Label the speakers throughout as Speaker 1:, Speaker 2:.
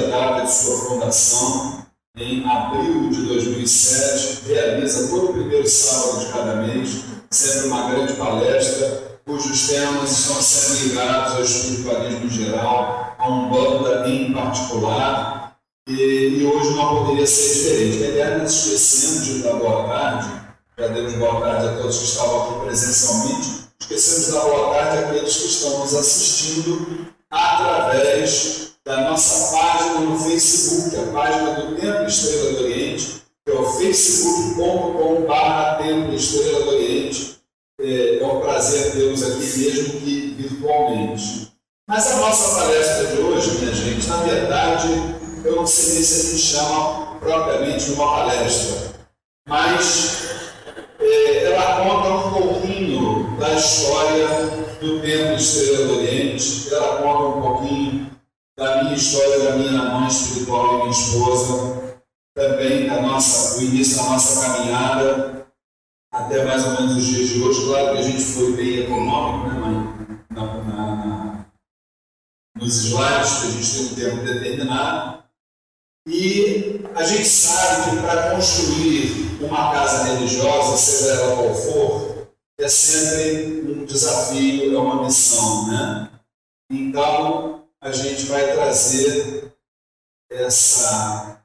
Speaker 1: desde a data de sua fundação, em abril de 2007, realiza todo o primeiro sábado de cada mês, sempre uma grande palestra, cujos temas estão sempre ligados ao espiritualismo geral, a Umbanda em particular, e, e hoje não poderia ser diferente. Aliás, nós esquecemos de dar boa tarde, já demos boa tarde a todos que estavam aqui presencialmente, esquecemos de dar boa tarde àqueles que estão nos assistindo através da nossa página no Facebook, a página do Templo Estrela do Oriente, que é o facebook.com.br Templo Estrela do Oriente. É, é um prazer tê-los aqui, mesmo que virtualmente. Mas a nossa palestra de hoje, minha gente, na verdade, eu não sei se a gente chama propriamente uma palestra, mas é, ela conta um pouquinho da história do Templo Estrela do Oriente, ela conta um pouquinho da minha história, da minha mãe espiritual e minha esposa, também da nossa, do início da nossa caminhada até mais ou menos os dias de hoje. Claro que a gente foi bem econômico, né, mãe? Na, na, na, nos slides, que a gente tem um tempo determinado. E a gente sabe que para construir uma casa religiosa, seja ela qual for, é sempre um desafio, é uma missão, né? Então, a gente vai trazer essa,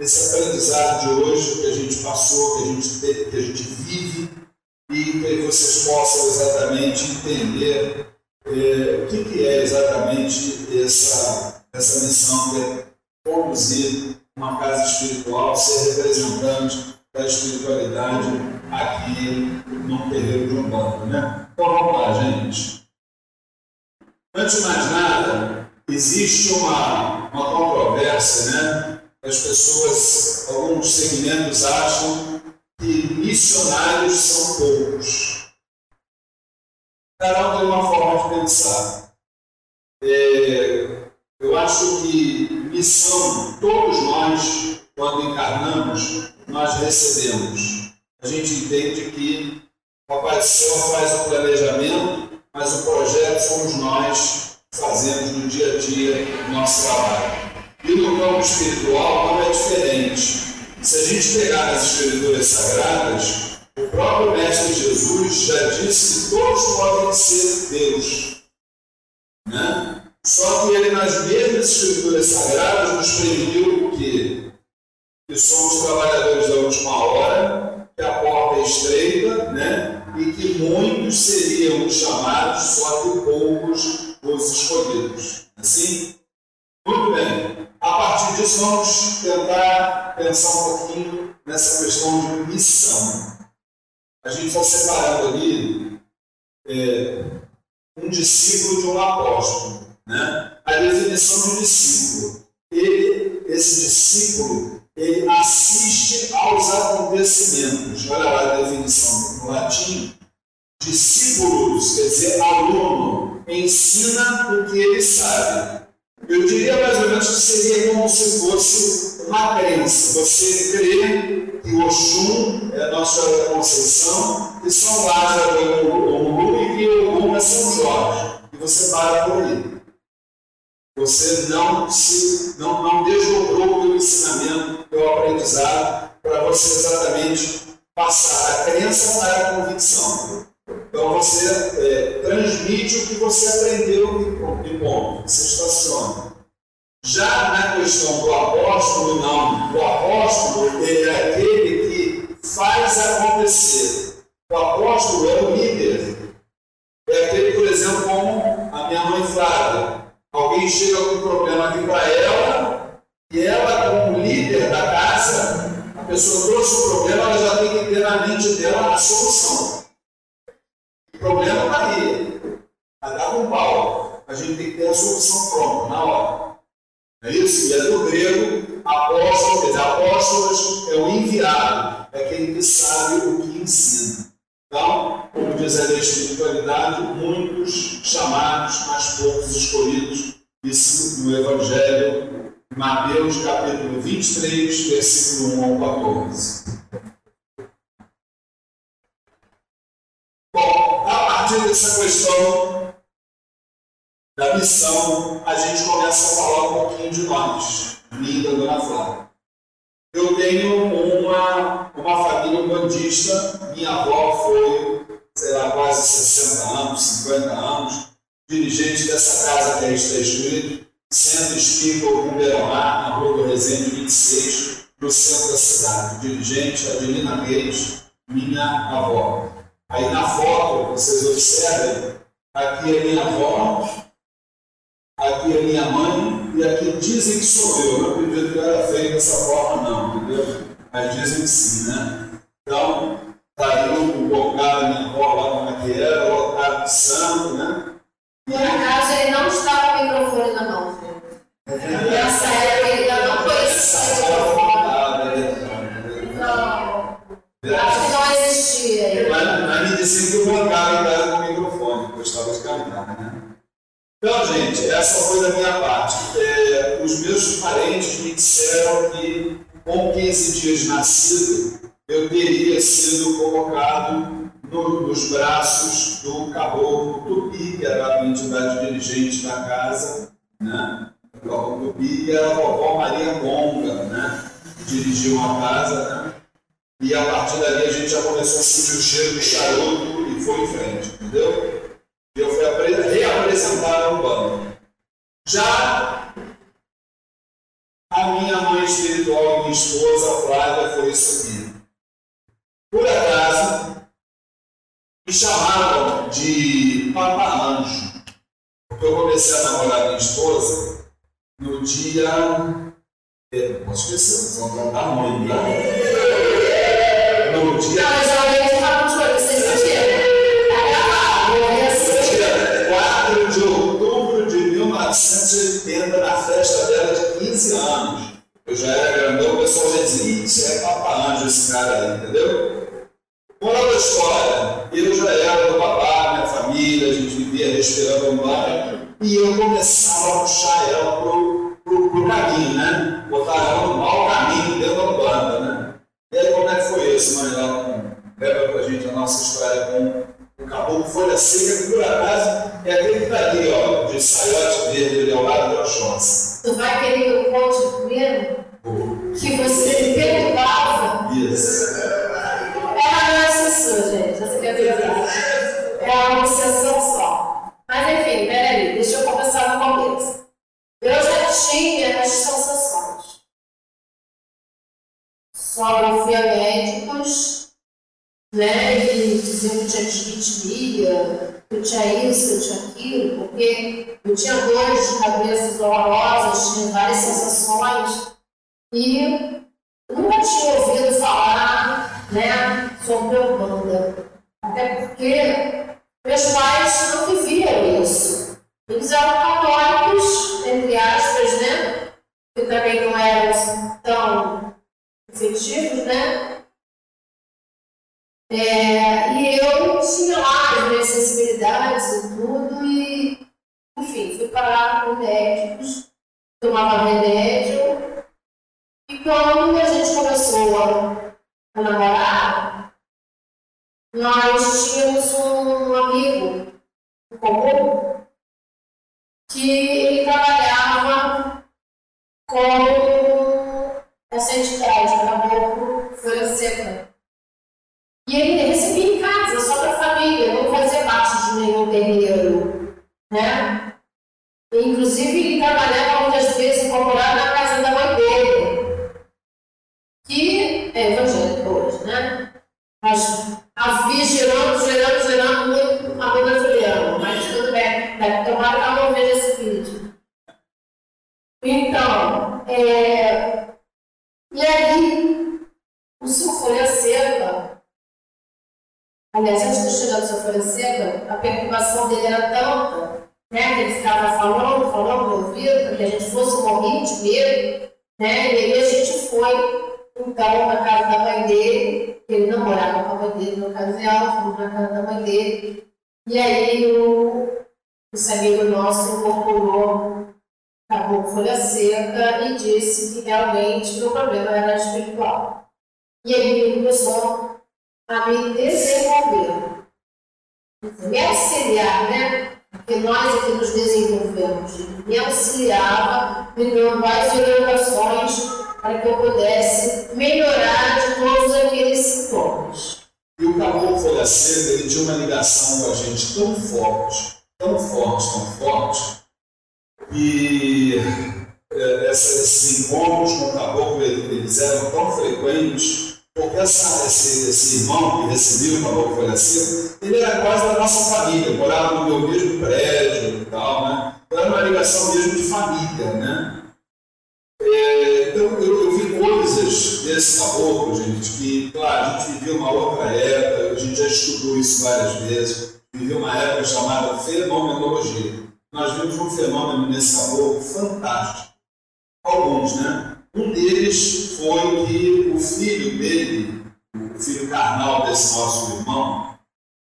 Speaker 1: esse aprendizado de hoje que a gente passou, que a gente, que a gente vive, e que vocês possam exatamente entender é, o que, que é exatamente essa, essa missão que é conduzir uma casa espiritual, ser representante da espiritualidade aqui no terreiro de Umbanda, né? Então vamos lá, gente. Antes de mais nada, existe uma, uma controvérsia, né? As pessoas, alguns segmentos acham que missionários são poucos. Cada um tem uma forma de pensar. É, eu acho que missão, todos nós quando encarnamos, nós recebemos. A gente entende que o Papai do Céu faz o planejamento, mas o projeto somos nós fazemos no dia a dia o nosso trabalho. E no campo espiritual não é diferente. Se a gente pegar as escrituras sagradas, o próprio Mestre Jesus já disse que todos podem ser Deus. Né? Só que ele, nas mesmas escrituras sagradas, nos preveniu o quê? Que somos trabalhadores da última hora, que a porta é estreita, né? E que muitos seriam chamados, só que poucos os escolhidos. Assim? Muito bem. A partir disso, vamos tentar pensar um pouquinho nessa questão de missão. A gente está separando ali é, um discípulo de um apóstolo. Né? A definição de um discípulo. Ele, esse discípulo, ele assiste aos acontecimentos. Olha lá a definição no latim. Discípulos, quer dizer, aluno, ensina o que ele sabe. Eu diria mais ou menos que seria como se fosse uma crença. Você crê que Oxum é a Nossa Conceição, que São Lázaro é o Omulu e que Ogum é São Jorge. E você para por aí. Você não se não, não desdobrou o teu ensinamento, o teu aprendizado, para você exatamente passar a crença para a convicção. Então você é, transmite o que você aprendeu e ponto. Você estaciona. Já na questão do apóstolo, não. O apóstolo ele é aquele que faz acontecer. O apóstolo é o líder. É aquele, por exemplo, como a minha mãe Flávia. Alguém chega com um problema aqui para ela, e ela, como líder da casa, a pessoa trouxe o problema, ela já tem que ter na mente dela a solução. O problema está aí. Vai dar um pau. A gente tem que ter a solução pronta, na hora. É isso? E é do grego, apóstolo, quer dizer, apóstolos é o enviado, é aquele que sabe o que ensina. Então, como diz a espiritualidade, muitos chamados, mas poucos escolhidos. Isso no Evangelho, Mateus capítulo 23, versículo 1 ao 14. Bom, a partir dessa questão da missão, a gente começa a falar um pouquinho de nós, minha da Dona Flávia. Eu tenho uma, uma família umbandista, minha avó foi, sei lá, quase 60 anos, 50 anos, dirigente dessa casa que aí está escrito, Centro Espírita Rumbeiromar, na rua do Resende 26, no centro da cidade. Dirigente Adelina Reis, minha avó. Aí na foto, vocês observem, aqui é minha avó, aqui é minha mãe, e aqui dizem que sou eu. Não acredito que era feito dessa forma, não, entendeu? Mas dizem que sim, né? Então, tá aí o da minha avó lá como é que era, o local de santo, né?
Speaker 2: Por acaso ele não está com o microfone na mão, Nessa época ele ainda não conhecia o microfone. Não. Acho que não existia.
Speaker 1: Mas, mas me disseram que eu bancava em casa com o microfone, gostava de cantar, né? Então, gente, essa foi da minha parte. É, os meus parentes me disseram que, com 15 dias nascido, eu teria sido colocado no, nos braços do caboclo Tupi, que era a entidade dirigente da casa, né? O caboclo Tupi e a vovó Maria Gonga, né? Que dirigiam a casa, né? E a partir dali a gente já começou a sentir o cheiro do charuto e foi em frente, entendeu? Fui reapresentado ao bando. Já a minha mãe espiritual minha esposa, Flávia, foi aqui. Por acaso, me chamavam de Papa Anjo. Porque eu comecei a namorar minha esposa no dia. É, posso esquecer, vamos contar muito, né? 15 anos. Eu já era grandão, o pessoal já dizia, isso é Papa Anjo esse cara aí, entendeu? Moral da história, eu já era do babá, minha família, a gente vivia respirando um bar, e eu começava a puxar ela pro, pro, pro caminho, né? Botar ela no mau caminho, dentro a Simone lá leva para a gente a nossa história com o caboclo folha seca, que por acaso é aquele que está ali, ó, de saiote verde ali ao lado da Oxóssia.
Speaker 2: Tu vai querer que eu conte primeiro? Que você perturbava? Não é exceção, gente, essa que é. É uma exceção só. Mas enfim, peraí, deixa eu começar no começo. Eu já tinha as sensações. Só a médicos, né, e diziam que tinha disritmia, que tinha isso, que tinha aquilo, porque eu tinha dores de cabeça horrorosas, tinha várias sensações, e nunca tinha ouvido falar né, sobre banda. Até porque meus pais não viviam isso. Eles eram católicos, entre aspas, né? Que também não eram tão efetivos, né? É, e eu tinha lá as minhas sensibilidades e tudo, e enfim, fui parar com médicos, tomava remédio, e quando a gente começou a namorar, nós tínhamos um amigo comum que ele trabalhava com essa entidade, Caboclo Folha Seca. E ele recebia em casa, só para a família, não fazia parte de nenhum terreiro. Né? Inclusive, ele trabalhava muitas vezes incorporado na casa da mãe dele, que é evangélico hoje, né? Mas havia gerando, gerando, gerando muito a Bíblia Juliana, mas tudo bem, deve tomar não veja esse vídeo. Então, é... e aí, o seu folha seca, aliás, antes de chegar no seu folha seca, a perturbação dele era tanta, né, que ele ficava falando, falando no ouvido, que a gente fosse morrer de medo, né, e aí a gente foi então, na casa da mãe dele, ele não morava com a mãe dele na ocasião, fomos na casa da mãe dele. E aí o, esse amigo nosso incorporou, acabou com folha seca e disse que realmente o problema era espiritual. E aí ele começou a me desenvolver, me auxiliar, né? Porque nós é que nos desenvolvemos. Me auxiliava, me dando várias orientações para que eu pudesse melhorar de todos aqueles sintomas.
Speaker 1: E o caboclo folha seca, ele tinha uma ligação com a gente tão forte, tão forte, tão forte, que é, esses encontros com o caboclo eles eram tão frequentes, porque essa, esse, esse irmão que recebia o caboclo folha seca, ele era quase da nossa família, morava no meu mesmo prédio e tal, né? Era uma ligação mesmo de família, né? É, então, eu, eu, vi coisas desse caboclo, gente, que, claro, a gente viveu uma outra época, a gente já estudou isso várias vezes, viveu uma época chamada fenomenologia. Nós vimos um fenômeno nesse caboclo fantástico. Alguns, né? Um deles foi que o filho dele, o filho carnal desse nosso irmão,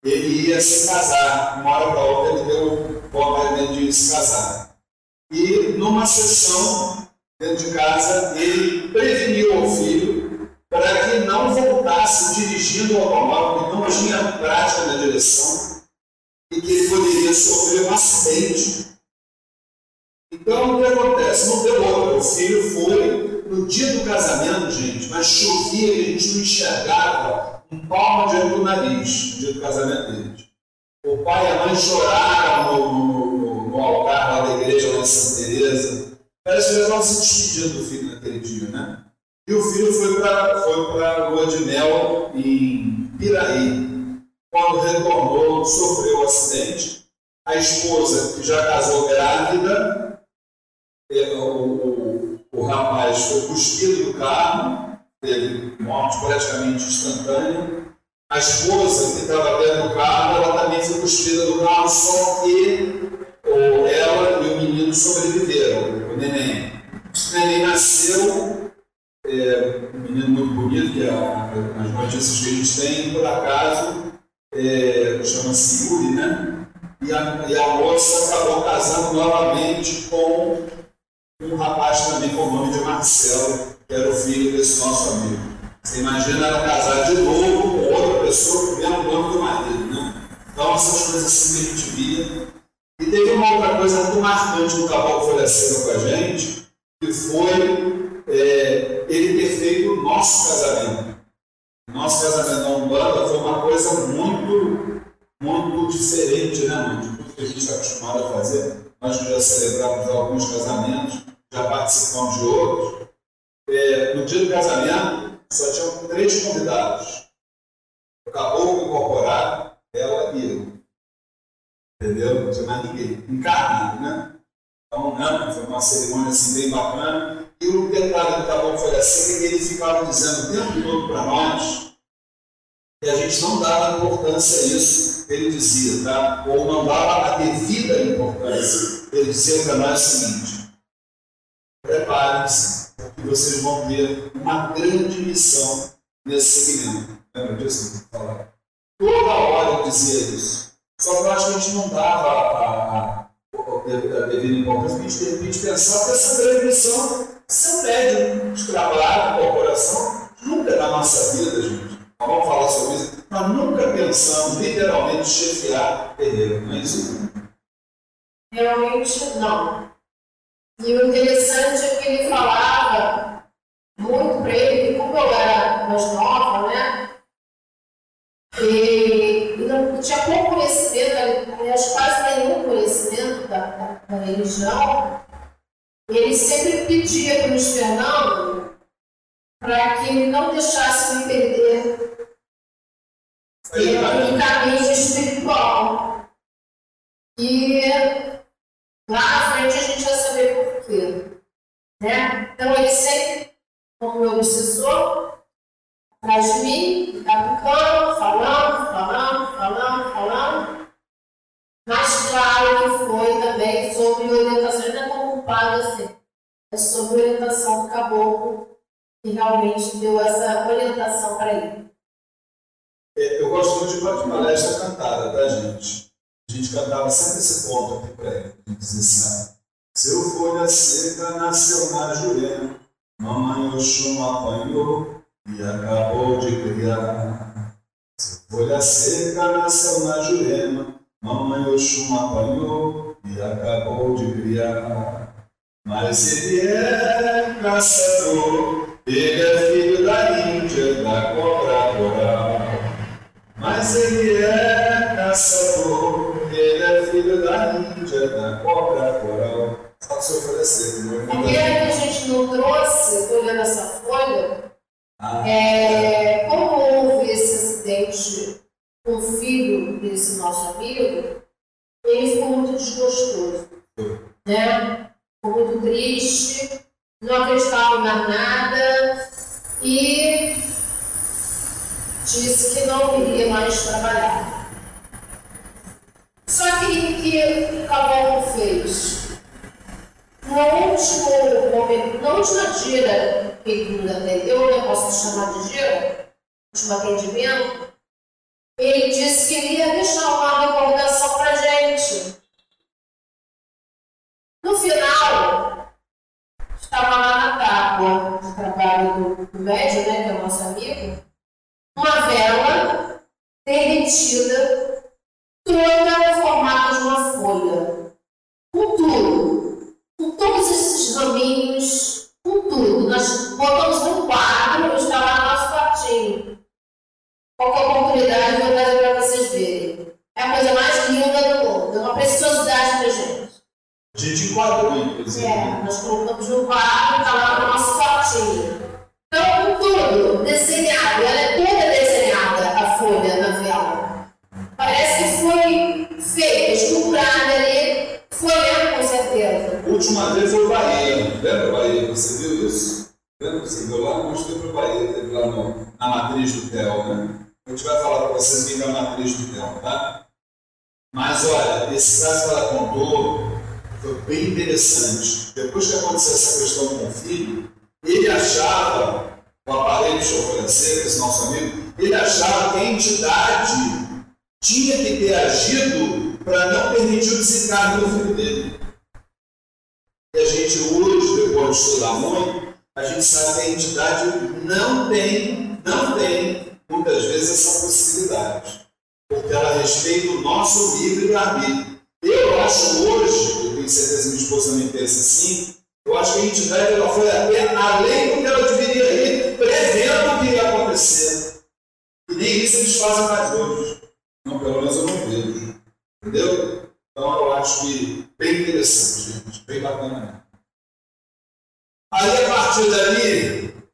Speaker 1: ele ia se casar. Uma hora para outra ele deu vontade de se casar. E numa sessão dentro de casa, ele preveniu ao filho para que não voltasse dirigindo o automóvel, que não tinha prática na direção e que ele poderia sofrer um acidente. Então, o que acontece? Não deu outra. O filho foi no dia do casamento, gente, mas chovia a gente não enxergava um palmo diante do nariz no dia do casamento deles. O pai e a mãe choraram no, no, no, no altar lá da igreja lá em Santa Teresa Parece que eles estavam se despedindo do filho naquele dia, né? E o filho foi para foi a lua de mel em Piraí. Quando retornou, sofreu um acidente. A esposa, que já casou grávida, o, o, o rapaz foi cuspido do carro, teve morte praticamente instantânea. A esposa, que estava dentro do carro, ela também foi cuspida do carro, só que ela e o menino sobreviveram, o neném. O neném nasceu, é, um menino muito bonito, que é as notícias que a gente tem, por acaso, é, chama-se Yuri, né? E a, e a moça acabou casando novamente com um rapaz também com o nome de Marcelo, era o filho desse nosso amigo. Você imagina ela casar de novo com outra pessoa com o mesmo nome do marido, né? Então essas coisas assim que a gente via. E teve uma outra coisa muito marcante no Caboclo Folhaceiro com a gente, que foi é, ele ter feito o nosso casamento. O nosso casamento na Umbanda foi uma coisa muito, muito diferente, né, mãe? De tudo que a gente está acostumado a fazer. Nós já celebramos alguns casamentos, já participamos de outros. É, no dia do casamento, só tinham três convidados. O caboclo incorporado, ela e eu. Entendeu? Não tinha mais ninguém. Encarnado, né? Então, né, foi uma cerimônia assim bem bacana. E o detalhe do caboclo foi assim, que ele ficava dizendo o tempo todo para nós que a gente não dava importância a isso. Ele dizia, tá? Ou não dava a devida importância. Ele dizia para nós o seguinte: preparem-se, porque vocês vão ter uma grande missão nesse segmento. Lembra disso? Toda hora dizia isso. Só que eu acho que a gente não dava a, devida importância, a gente de repente pensava que essa grande missão ser médium de trabalho, corporação, nunca na nossa vida, gente. Nós vamos falar sobre isso. Nós nunca pensamos literalmente chefiar terreiro, não é isso?
Speaker 2: Realmente não. E o interessante é que ele falava muito para ele, como eu era mais nova, né? E, e não tinha pouco conhecimento, aliás, quase nenhum conhecimento da, da, da religião. Ele sempre pedia para o Luiz Fernando para que ele não deixasse me perder no caminho espiritual. E lá na frente a gente vai saber. Né? Então ele sempre, como meu obsessor, atrás de mim, ficava falando, falando, falando, falando. Mas claro que foi também sobre orientação, ainda estou culpada assim, é sobre orientação do caboclo, que realmente deu essa orientação para ele.
Speaker 1: É, eu gosto muito de palestra cantada, tá, gente? A gente cantava sempre esse ponto aqui para ele. Dizia assim: Seu folha seca nasceu na Jurema, mamãe Oxum apanhou e acabou de criar. Seu folha seca nasceu na Jurema, mamãe Oxum apanhou e acabou de criar. Mas ele é caçador, ele é filho da Índia, da cobra coral. Mas ele é caçador, ele é filho da Índia, da cobra coral. Só se oferecer, não
Speaker 2: é? que a gente não trouxe, olhando essa folha, ah. é, como houve esse acidente com o filho desse nosso amigo, ele ficou muito desgostoso. Né? Ficou muito triste, não acreditava em nada e disse que não iria mais trabalhar. Só que o que o Caboclo fez? No último momento, última gira que ele atendeu, eu posso chamar de gira, último atendimento, ele disse que ia deixar uma recordação para gente. No final, estava lá na tábua de trabalho do, do médio, né, que é o nosso amigo, uma vela derretida, toda no formato de uma folha. Com tudo. Com todos esses raminhos, com tudo. Nós botamos no quadro, está lá no nosso quartinho. Qualquer oportunidade eu vou trazer para vocês verem. É a coisa mais linda do mundo. É uma preciosidade para gente.
Speaker 1: A gente enquadrou, inclusive.
Speaker 2: É, nós colocamos no quadro, está lá no nosso quartinho. Então, tudo desenhado, ela é toda desenhada, a folha na vela. Parece que foi feita, esculturada ali, foi mesmo, com certeza.
Speaker 1: A última vez foi Bahia, lembra Bahia? Você viu isso? Lembra? Você viu lá? Mostrei para Bahia, teve lá no, na matriz do TEL, né? A gente vai falar para vocês o que é a matriz do TEL, tá? Mas olha, esse caso que ela contou foi bem interessante. Depois que aconteceu essa questão com o filho, ele achava, o aparelho de financeiro, esse nosso amigo, ele achava que a entidade tinha que ter agido para não permitir o desencargo do filho dele. E a gente hoje, depois de estudar muito, a gente sabe que a entidade não tem não tem, muitas vezes, essa possibilidade. Porque ela respeita o nosso livre-arbítrio. Eu acho hoje, eu tenho certeza que minha esposa também pensa assim, eu acho que a entidade ela foi até além do que ela deveria ir, prevendo o que ia acontecer. E nem isso eles fazem mais hoje. Não, pelo menos eu não vejo. Entendeu? Então eu acho que bem interessante, gente. Bem bacana. Aí a partir dali, o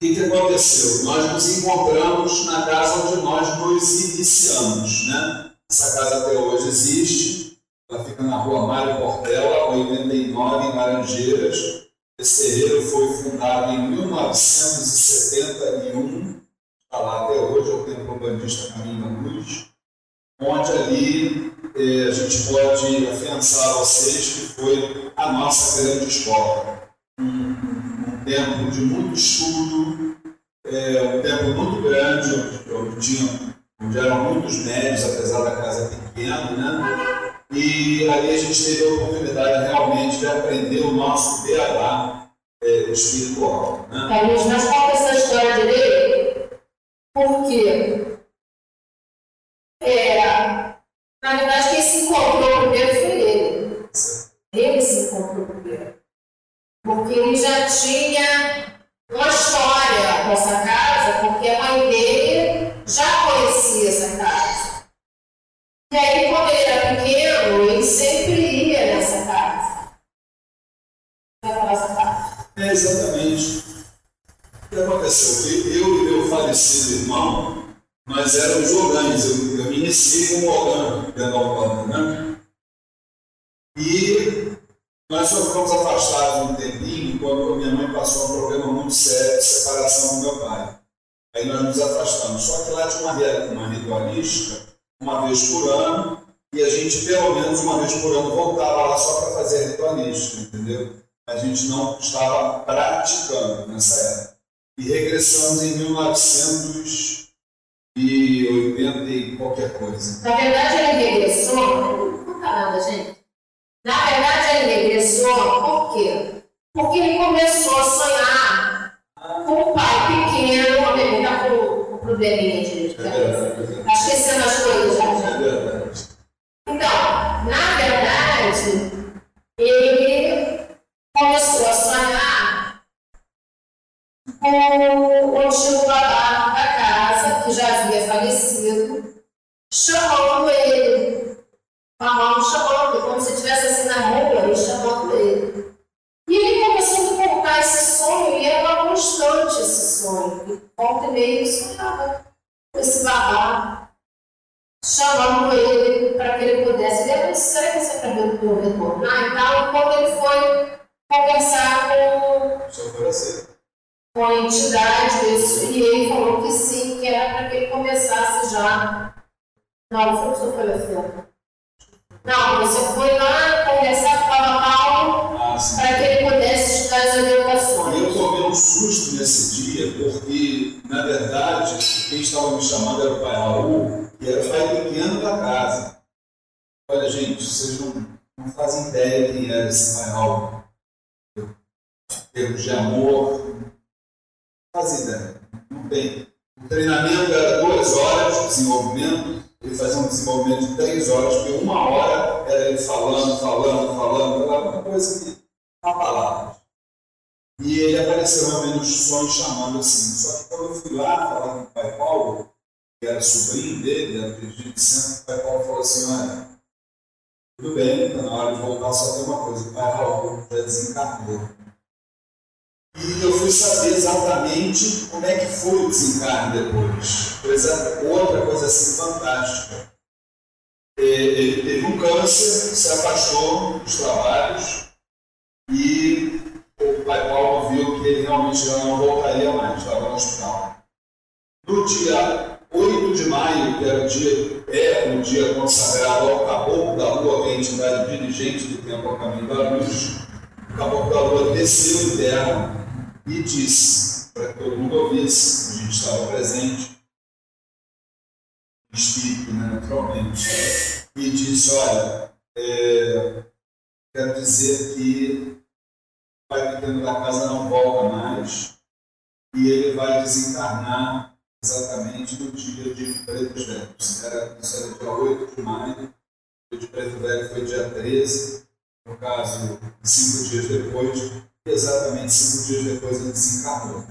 Speaker 1: que, aconteceu? Nós nos encontramos na casa onde nós nos iniciamos. Né? Essa casa até hoje existe. Ela fica na rua Mário Portela, 89, em Laranjeiras. Esse terreiro foi fundado em 1971. Está lá até hoje, é o Templo Bandista Caminho da Luz. Onde ali eh, a gente pode afiançar vocês que foi a nossa grande escola. Um, um tempo de muito estudo, é, um tempo muito grande, onde, tinha, onde eram muitos médios, apesar da casa pequena, né? E ali a gente teve a oportunidade realmente de aprender o nosso beabá é, espiritual. Né?
Speaker 2: Carlinhos, mas conta essa história direito, porque é, na verdade quem se encontrou primeiro foi ele. Ele se encontrou primeiro. Porque ele já tinha uma história com essa casa, porque a mãe dele já conhecia essa casa. E aí, quando ele era pequeno, ele sempre ia nessa casa. Vai falar essa parte?
Speaker 1: É, exatamente. O que aconteceu? Eu e meu falecido irmão, nós éramos orgães. Eu, eu me iniciei como orgão dentro da Umbanda, né? E nós só ficamos afastados um tempinho quando minha mãe passou um problema muito sério de separação do meu pai. Aí nós nos afastamos. Só que lá tinha uma, uma ritualística uma vez por ano, e a gente, pelo menos uma vez por ano, voltava lá só para fazer ritualística, entendeu? A gente não estava praticando nessa época. E regressamos em 1980 e qualquer coisa.
Speaker 2: Na verdade, ele regressou, não conta nada, gente. Na verdade, ele regressou por quê? Porque ele começou a sonhar com o pai pequeno, ele está com, com probleminha de cabeça. Está esquecendo as coisas já. já. Então, na verdade, ele começou a sonhar com o antigo babá da casa, que já havia falecido, chamando ele. Falando, chamando, como se estivesse assim na rua e chamando ele. E ele começou a contar esse sonho, e era uma constante esse sonho. E volta e meia ele sonhava com esse babá, chamando ele para que ele pudesse. Ele disse, será que você está vendo que eu retornar? Então, quando ele foi conversar com, com a entidade, isso, e ele falou que sim, que era para que ele começasse já. Não, foi o que. Não, você foi lá conversar com o Baba Paulo
Speaker 1: Ah,
Speaker 2: para que ele pudesse estudar as
Speaker 1: E eu
Speaker 2: orientações.
Speaker 1: tomei um susto nesse dia, porque, na verdade, quem estava me chamando era o pai Raul, e era o pai pequeno da casa. Olha, gente, vocês não, não fazem ideia quem era esse pai Raul. Termos de amor, não fazem ideia. Não tem. O treinamento era duas horas de desenvolvimento, ele fazia um desenvolvimento de três horas, porque uma hora era ele falando, falando, falando, era uma coisa que. uma palavra. E ele apareceu realmente nos sonhos chamando assim. Só que quando eu fui lá falar com o pai Paulo, que era sobrinho dele, era dirigente centro, o pai Paulo falou assim, olha, tudo bem, está na hora de voltar, só tem uma coisa, o pai Raul já desencarnou. E eu fui saber exatamente como é que foi o desencarne depois. Coisa, outra coisa assim fantástica. É, Ele teve um câncer, se afastou dos trabalhos e o pai Paulo viu que ele realmente já não voltaria mais, estava no hospital. No dia 8 de maio, que era o dia, é o dia consagrado ao Caboclo da Lua, que é a entidade dirigente do Templo ao Caminho da Luz, o Caboclo da Lua desceu em terra e disse, para que todo mundo ouvisse, a gente estava presente, espírito, né, naturalmente, e disse, olha, é, quero dizer que o pai pequeno da casa não volta mais, e ele vai desencarnar exatamente no dia de Preto Velho. Isso era, isso era dia 8 de maio, o dia de Preto Velho foi dia 13, no caso, cinco dias depois, exatamente cinco dias depois ele desencarnou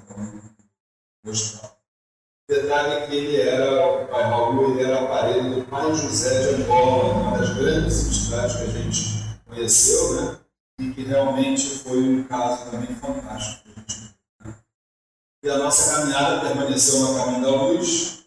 Speaker 1: no hospital. Detalhe é que ele era, o pai Raul, ele era aparelho do pai José de Angola, uma das grandes entidades que a gente conheceu, né? E que realmente foi um caso também fantástico. Né? E a nossa caminhada permaneceu no caminho da luz.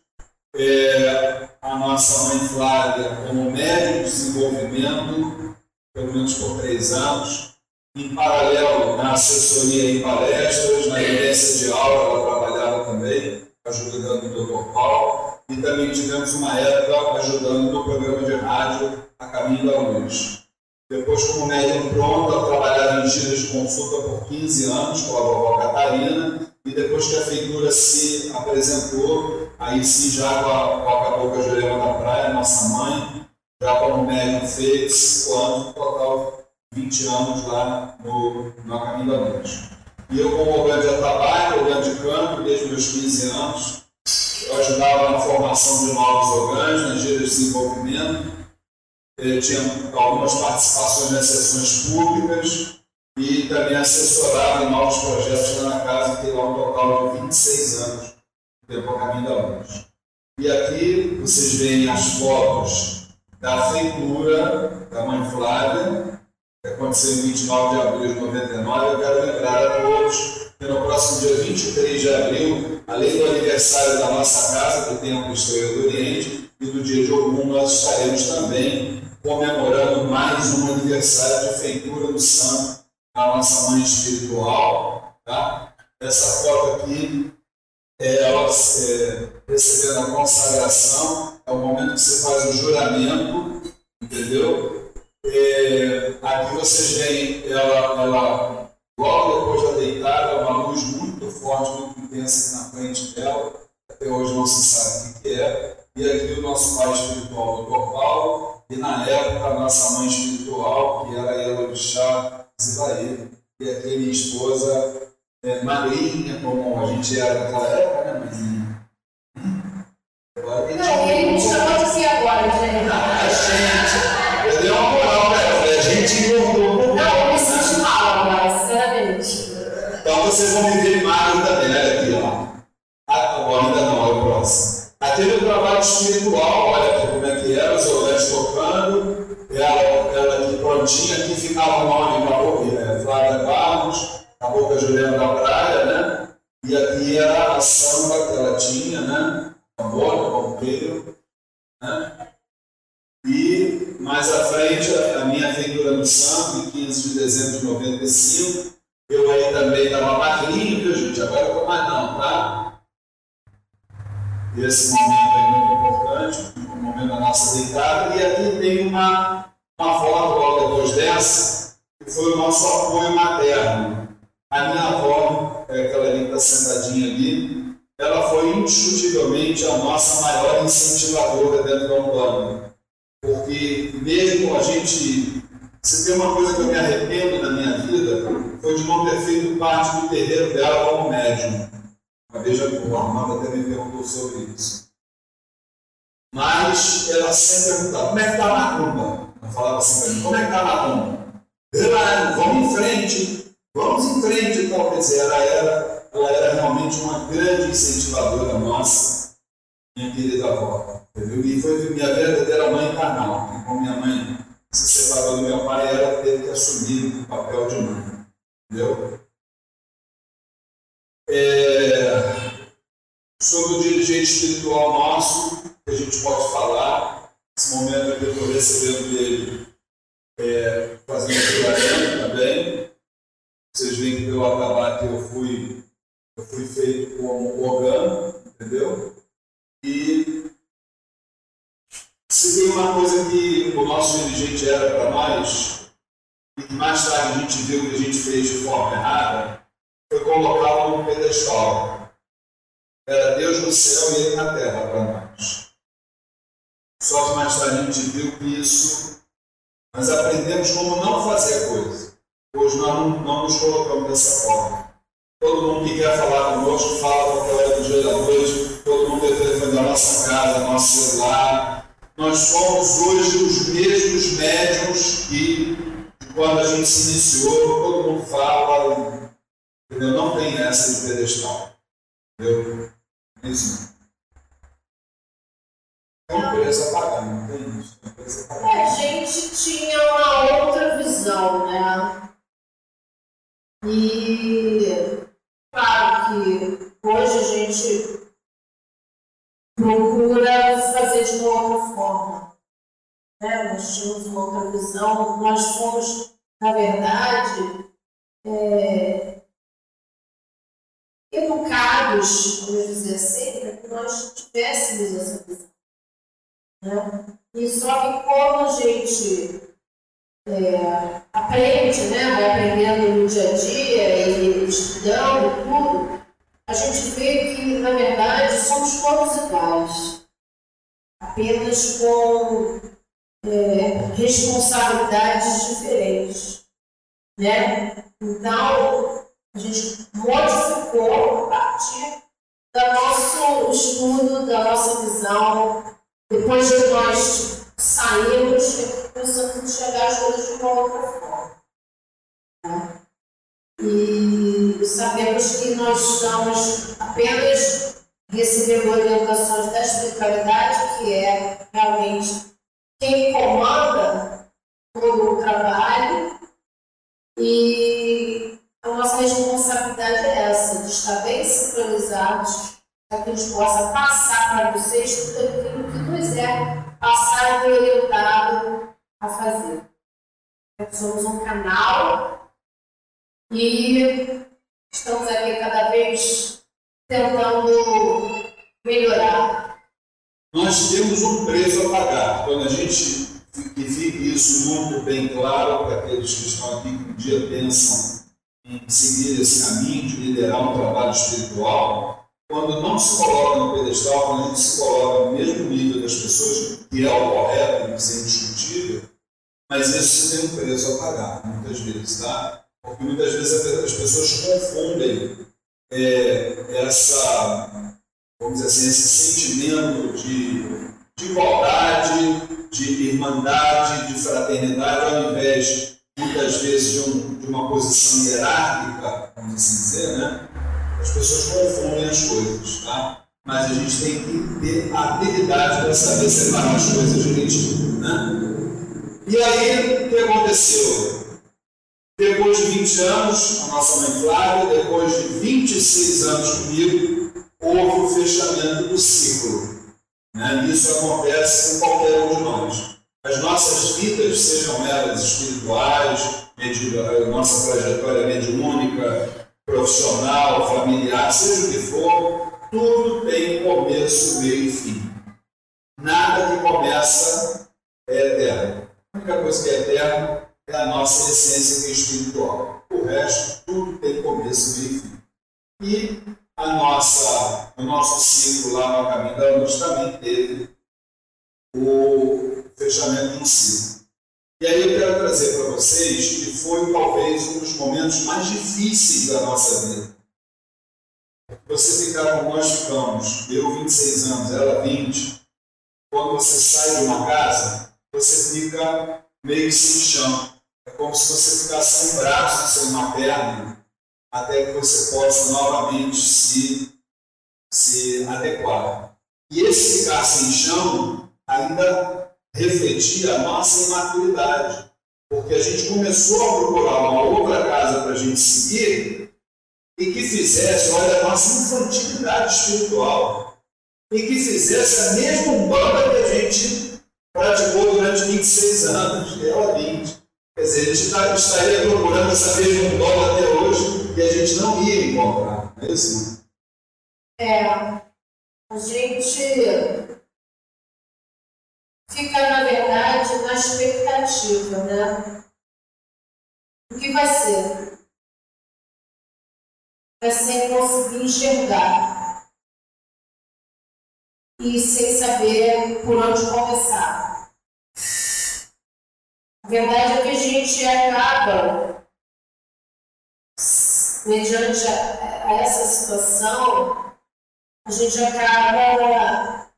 Speaker 1: É, a nossa mãe Flávia, como médium de desenvolvimento, pelo menos por três anos, em paralelo na assessoria em palestras, na evidência de aula, ela trabalhava também ajudando o Dr. Paulo, e também tivemos uma época ajudando no programa de rádio A Caminho da Luz. Depois, como médium pronto, trabalhar em giras de consulta por 15 anos com a vovó Catarina, e depois que a feitura se apresentou, aí sim já com a, a Cabocla Jurema da Praia, nossa mãe, já como médium fez 5 anos, total 20 anos lá no, no Caminho da Luz. E eu, como organo de atabaque, organo de campo, desde meus 15 anos, eu ajudava na formação de novos orgãos, nas giras de desenvolvimento, eu tinha algumas participações nas sessões públicas e também assessorava em novos projetos lá na casa, que lá um total de 26 anos, a caminho da luz. E aqui vocês veem as fotos da feitura da mãe Flávia, aconteceu em 29 de abril de 99, eu quero lembrar a todos que no próximo dia 23 de abril, além do aniversário da nossa casa, do Templo Estrela do Oriente, e do dia de Ogum, nós estaremos também comemorando mais um aniversário de feitura do santo da nossa mãe espiritual. Tá? Essa foto aqui é ela é, recebendo a consagração, é o momento que você faz o juramento, entendeu? É, aqui vocês veem ela, ela logo depois da deitada, uma luz muito forte, muito intensa na frente dela. Até hoje não se sabe o que é. E aqui o nosso pai espiritual, Dr. Paulo, e na época a nossa mãe espiritual, que era ela de chá Zivaí, e aqui minha esposa é, magrinha, como a gente era naquela época, né, mãezinha?
Speaker 2: Agora, não, ele me chamou de agora, gente.
Speaker 1: Ah, gente! Vocês vão me ver magro também, olha aqui, ó. Ah, bom, ainda não, é o próximo. Aqui no trabalho espiritual, olha como é que era, os olhos tocando, ela, ela aqui prontinha, aqui ficava o nome para ouvir, né? Flávia Barros, a boca Juliana da Praia, né? E aqui era a samba que ela tinha, né? Tambor, bombeiro, né? E mais à frente, a minha feitura no santo, em 15 de dezembro de 95. Eu aí também estava magrinho, viu gente? Agora eu estou mais não, tá? Esse momento é muito importante, o momento da nossa deitada. E aqui tem uma, uma foto logo depois dessa, que foi o nosso apoio materno. A minha avó, é aquela ali que está sentadinha ali, ela foi indiscutivelmente a nossa maior incentivadora dentro da Umbanda porque mesmo a gente. Se tem uma coisa que eu me arrependo na minha vida, foi de não ter feito parte do terreiro dela como médium. Uma vez o Armando até me perguntou sobre isso. Mas ela sempre perguntava, como é que está a macumba? Ela falava assim como é que está a macumba? Ela, vamos em frente, vamos em frente e tal. Quer dizer, ela era, ela era realmente uma grande incentivadora nossa, minha querida avó. Entendeu? E foi minha verdadeira mãe carnal. Como minha mãe se separou do meu pai, ela teve que assumir o papel de mãe. Entendeu? É, sobre o dirigente espiritual nosso, que a gente pode falar, esse momento que eu estou recebendo dele, é, fazendo juramento também. Vocês veem que pelo acabar eu fui, eu fui feito como organo, entendeu? E se tem uma coisa que o nosso dirigente era para nós, e que mais tarde a gente viu que a gente fez de forma errada, foi colocá-lo no pedestal. Era Deus no céu e ele na terra para nós. Só que mais tarde a gente viu que isso, nós aprendemos como não fazer a coisa. Hoje nós não, não nos colocamos dessa forma. Todo mundo que quer falar conosco fala
Speaker 2: com aquela evangelha O
Speaker 1: resto, tudo tem começo, meio e fim. E a nossa, o nosso ciclo lá no Caminho da Luz também teve o fechamento de um ciclo. E aí eu quero trazer para vocês que foi talvez um dos momentos mais difíceis da nossa vida. Você ficar como nós ficamos, eu 26 anos, ela 20. Quando você sai de uma casa, você fica meio sem chão. É como se você ficasse sem braço, sem uma perna, até que você possa novamente se, se adequar. E esse ficar sem chão ainda refletia a nossa imaturidade, porque a gente começou a procurar uma outra casa para a gente seguir e que fizesse, olha, a nossa infantilidade espiritual, e que fizesse a mesma banda que a gente praticou durante 26 anos, ela 20. É Quer dizer, a gente tá, estaria procurando essa mesma bola até hoje e a gente não ia encontrar, não é isso?
Speaker 2: É, a gente fica, na verdade, na expectativa, né? O que vai ser? Vai ser conseguir enxergar e sem saber por onde começar verdade é que a gente acaba, mediante a, a essa situação, a gente acaba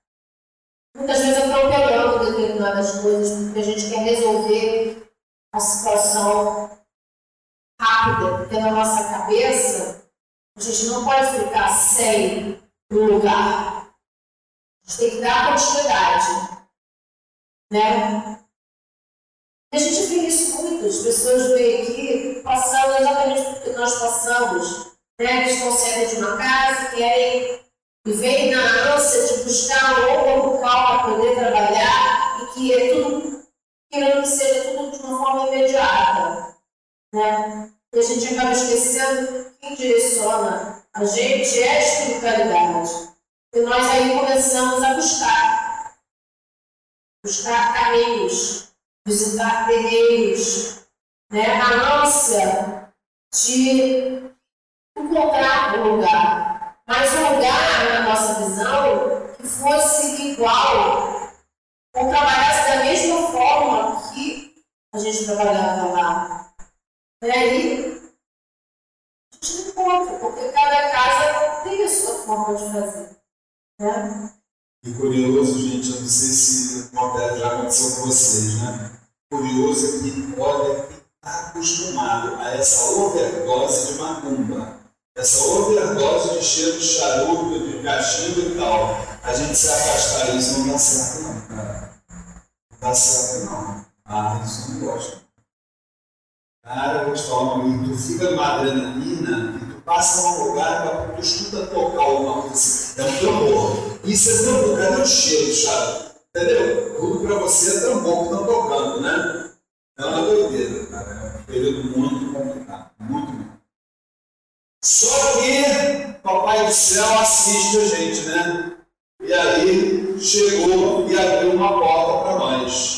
Speaker 2: muitas vezes atropelando determinadas coisas, porque a gente quer resolver a situação rápida, porque na nossa cabeça a gente não pode ficar sem um lugar. A gente tem que dar continuidade. Né? A gente vê isso muito, as pessoas vêm aqui passando exatamente o que nós passamos. Né? Estão saindo de uma casa, querem e vem na ânsia de buscar um outro local para poder trabalhar e que é tudo, querendo que seja tudo de uma forma imediata. Né? E a gente acaba esquecendo que quem direciona a gente é a espiritualidade. E nós aí começamos a buscar. Buscar caminhos, visitar terreiros, né? a ânsia de encontrar um lugar. Mas um lugar, na nossa visão, que fosse igual ou trabalhasse da mesma forma que a gente trabalhava lá. E aí, a gente encontra, porque cada casa tem a sua forma de fazer. Né?
Speaker 1: E curioso, gente, eu não sei se já aconteceu com vocês, né? Curioso é que, olha, quem está acostumado a essa overdose de macumba, essa overdose de cheiro de charuto, de cachimbo e tal, a gente se afastar disso não dá certo não, cara. Não dá certo não. Ah, isso não gosta. Cara, eu vou te falar uma tu fica numa adrenalina e tu passa num lugar para tu escuta tocar alguma coisa assim. É um tambor. Isso é tambor, cadê o cheiro, sabe? Entendeu? Tudo para você é tambor que estão tocando, né? É uma doideira, cara. É um período muito complicado. Muito. Só que Papai do Céu assiste a gente, né? E aí chegou e abriu uma porta para nós.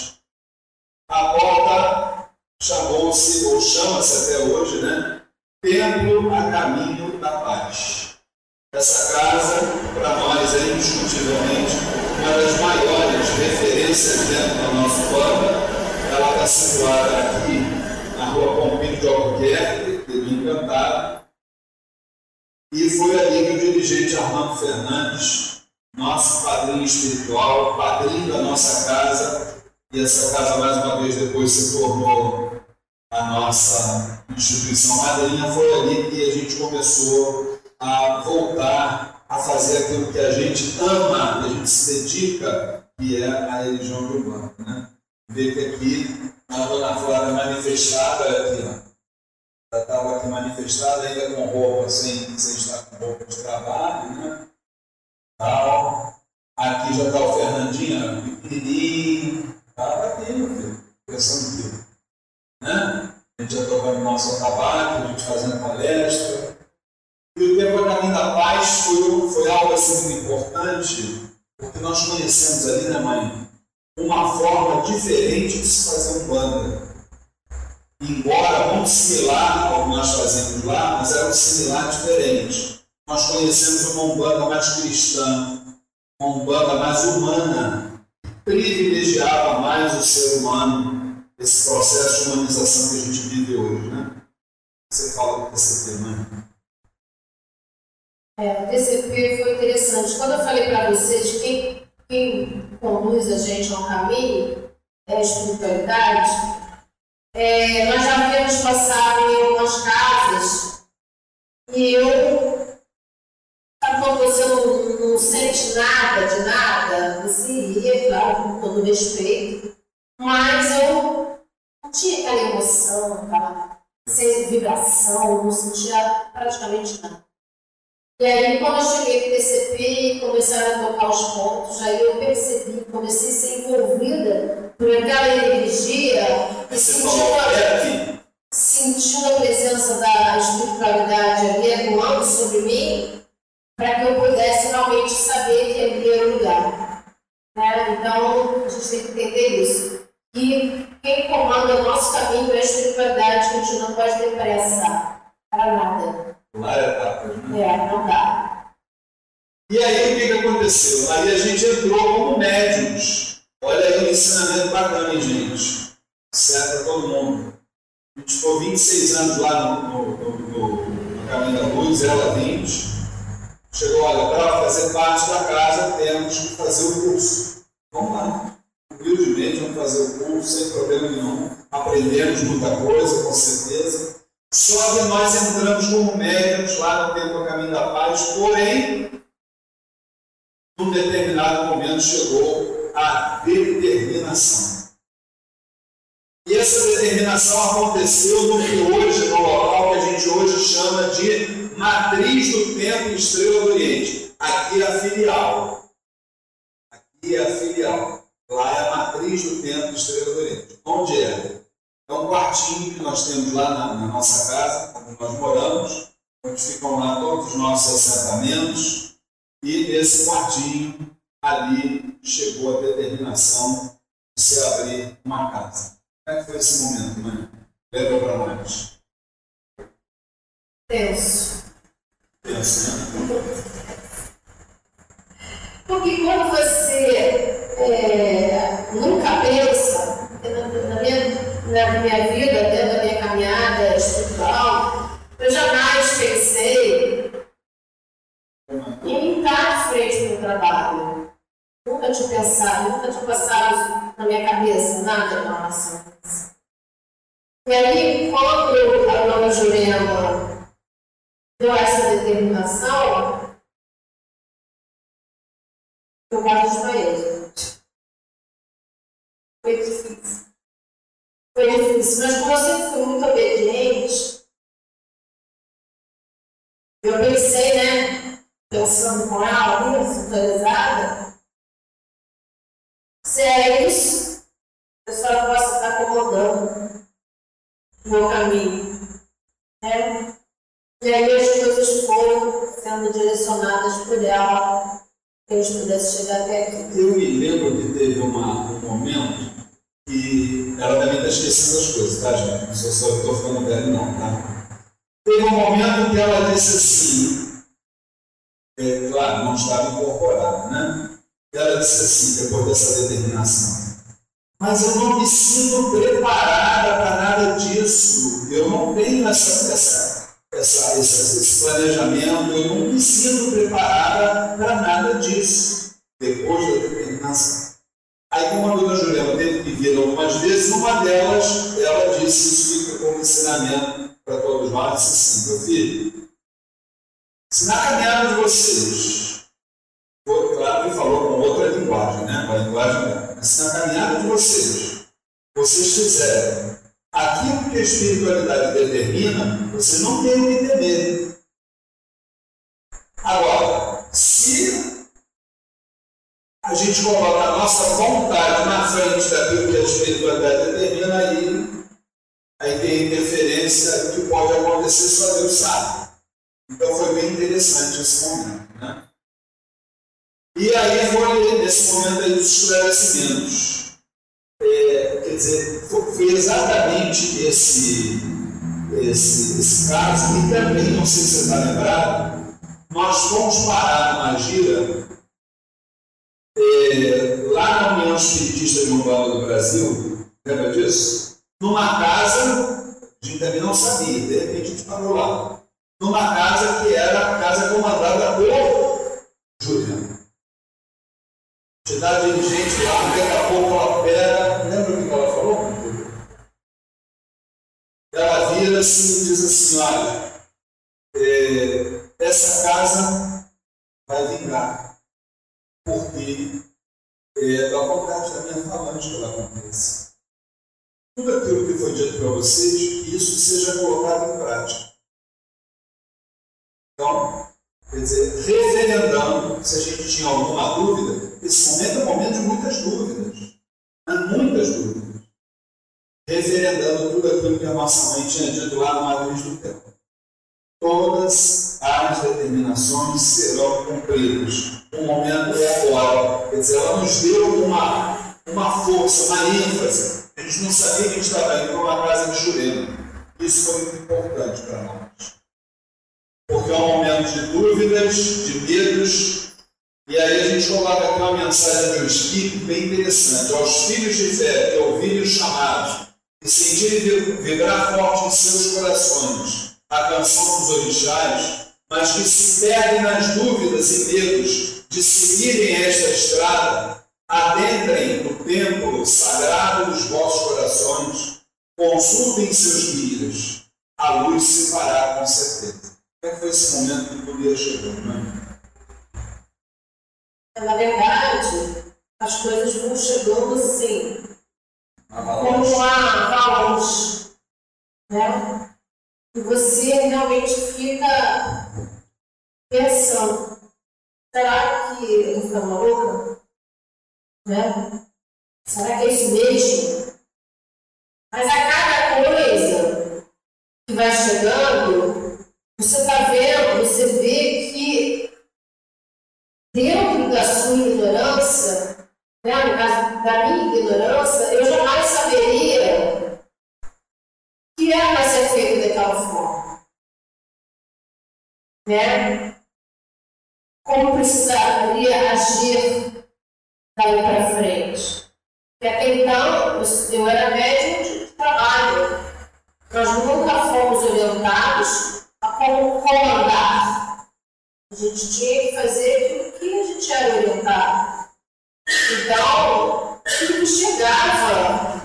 Speaker 1: Num determinado momento chegou a determinação. E essa determinação aconteceu no que hoje, no local que a gente hoje chama de matriz do Templo Estrela do Oriente. Aqui é a filial. Aqui é a filial. Lá é a matriz do Templo Estrela do Oriente. Onde é? É um quartinho que nós temos lá na, na nossa casa, onde nós moramos, onde ficam lá todos os nossos assentamentos. E nesse quartinho, ali, chegou a determinação de se abrir uma casa. Como é que foi esse momento, mãe? Lembra para nós.
Speaker 2: Tenso.
Speaker 1: Tenso, né?
Speaker 2: Porque quando você é, nunca pensa, na, na, minha, na minha vida, dentro da minha caminhada espiritual, eu jamais pensei em estar de frente para o trabalho. Nunca tinha pensado, nunca tinha passado na minha cabeça nada com relação a isso. E aí, quando a dona Jurema deu essa determinação, eu quase desmaiei. Foi difícil. Foi difícil, mas como eu sempre fui muito obediente, eu pensei, né, pensando com ela ali, sintonizada, se é isso, a senhora possa estar acomodando o meu caminho. Né? E aí as coisas foram sendo direcionadas por ela, que a gente pudesse chegar até aqui.
Speaker 1: Eu me lembro que teve uma, um momento que ela também está esquecendo as coisas, tá, gente? Não sou só eu estou ficando velho, não, tá? Teve um momento que ela disse assim, claro, não estava incorporada, né? Ela disse assim, depois dessa determinação, mas eu não me sinto preparada para nada disso, eu não tenho essa, essa, essa, esse, esse planejamento, eu não me sinto preparada para nada disso, depois da determinação. Aí, como a dona Juliana teve que vir algumas vezes, uma delas, ela disse, isso fica como ensinamento para todos nós, disse assim, meu filho, se na caminhada de vocês, claro que falou com outra linguagem, né? linguagem se na caminhada de vocês, vocês fizerem aquilo que a espiritualidade determina, você não tem o que temer. Agora, se a gente coloca a nossa vontade na frente daquilo que a espiritualidade determina, aí, aí tem interferência que pode acontecer, só Deus sabe. Então foi bem interessante esse momento. Né? E aí foi nesse momento aí dos esclarecimentos. É, quer dizer, foi exatamente esse, esse, esse caso, e também, não sei se você está lembrado, nós fomos parar numa gira é, lá na União Espiritista de Umbanda do Brasil, lembra disso? Numa casa, a gente também não sabia, de repente a gente parou lá. Numa casa que era a casa comandada por Juliano. Te dá dirigente lá, daqui a pouco ela pega. Lembra o que ela falou? Ela vira-se e diz assim: olha, é, essa casa vai vingar, porque é da vontade da minha falange que ela aconteça. Tudo aquilo que foi dito para vocês, isso seja colocado em prática. Então, quer dizer, referendando, se a gente tinha alguma dúvida, esse momento é um momento de muitas dúvidas. Muitas dúvidas. Referendando tudo aquilo que a nossa mãe tinha dito lá no Matriz do Tempo. Todas as determinações serão cumpridas. O momento é agora. Quer dizer, ela nos deu uma, uma força, uma ênfase. A gente não sabia que estava indo para uma casa de Jurema. Isso foi muito importante para nós porque é um momento de dúvidas, de medos, e aí a gente coloca aqui uma mensagem do Espírito bem interessante. Aos filhos de fé que ouvirem os chamados e sentirem vibrar forte em seus corações, a canção dos orixás, mas que se perdem nas dúvidas e medos de seguirem esta estrada, adentrem no templo sagrado dos vossos corações, consultem seus guias, a luz se fará com certeza. Como é que foi esse momento que o dia chegou, né?
Speaker 2: Na verdade, as coisas vão chegando assim, como avalanche, né? E você realmente fica pensando, será que eu vou ficar maluca? Né? Será que é isso mesmo? Mas a cada coisa que vai chegando, você está vendo, você vê que dentro da sua ignorância, né, no caso da minha ignorância, eu jamais saberia que era para ser feito daquela forma. Né? Como precisaria agir daí para frente. Porque até então eu era médium de trabalho. Nós nunca fomos orientados a como comandar. A gente tinha que fazer aquilo que a gente era orientado. Então, tudo que chegava,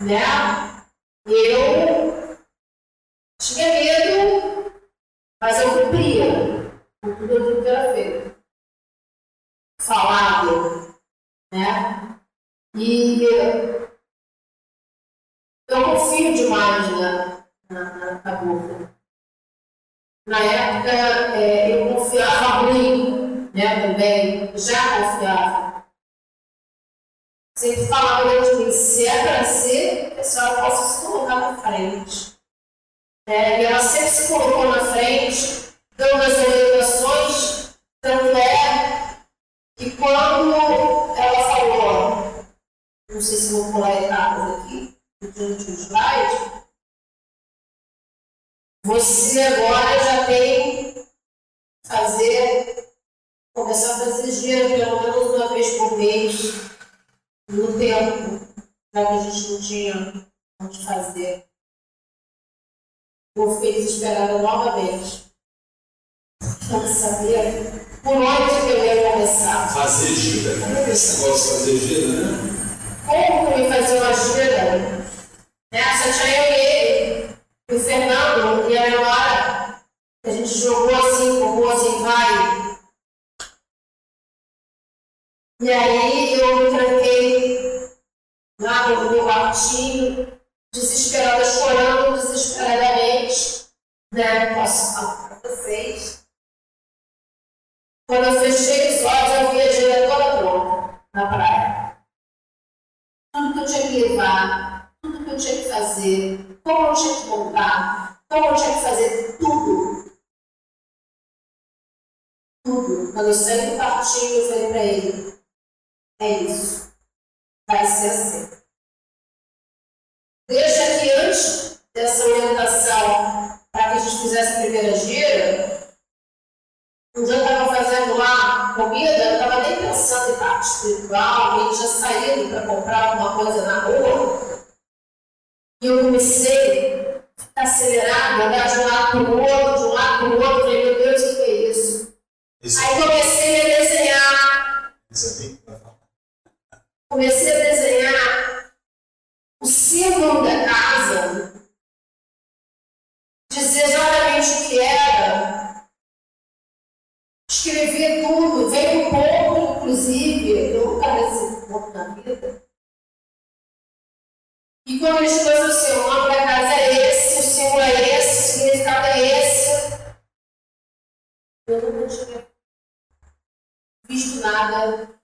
Speaker 2: né? Eu tinha medo, mas eu cumpria com tudo aquilo que era feito. Falado, né? E eu confio demais na, na, na, na boca. Na época, é, eu confiava muito, né, também, já confiava. Sempre falava dentro de mim, se é para ser, a senhora possa se colocar na frente. É, e ela sempre se colocou na frente, dando as orientações, tanto é que quando ela falou, não sei se vou pular etapas aqui, durante o slide, você agora já tem que fazer, começar a fazer dinheiro pelo menos uma vez por mês, no tempo, já que a gente não tinha onde fazer. Eu fiquei desesperada novamente. Não sabia por onde que eu ia começar.
Speaker 1: Fazer gira. Como é que é esse negócio de fazer gira, né?
Speaker 2: Como fazer uma gira? Né? Só tinha eu e ele, o Fernando e a Leonora. A gente jogou assim, jogou assim, vai. E aí eu me tranquei lá no meu quartinho, desesperada, chorando desesperadamente. Né? Posso falar para vocês. Quando eu fechei os olhos, eu vi a gira toda pronta na praia. Que eu tinha que levar, tudo que eu tinha que fazer, como eu tinha que montar, como eu tinha que fazer tudo. Tudo. Quando eu saí do quartinho, eu falei para ele: é isso. Vai ser assim. Deixa que antes dessa orientação para que a gente fizesse a primeira gira, um dia eu estava fazendo lá comida, eu estava nem pensando em parte espiritual, ele já saído para comprar alguma coisa na rua. E eu comecei a ficar acelerada, andar de um lado para o outro, de um lado para o outro. Falei, meu Deus, o que é isso?
Speaker 1: Esse,
Speaker 2: Aí comecei a desenhar.
Speaker 1: aqui?
Speaker 2: Comecei a desenhar o símbolo da casa, dizer exatamente o que era, escrever tudo, veio ponto, inclusive, eu nunca recebi ponto na vida. E quando ele escreveu assim, o nome da casa é esse, o símbolo é esse, o significado é esse, eu nunca tinha visto nada,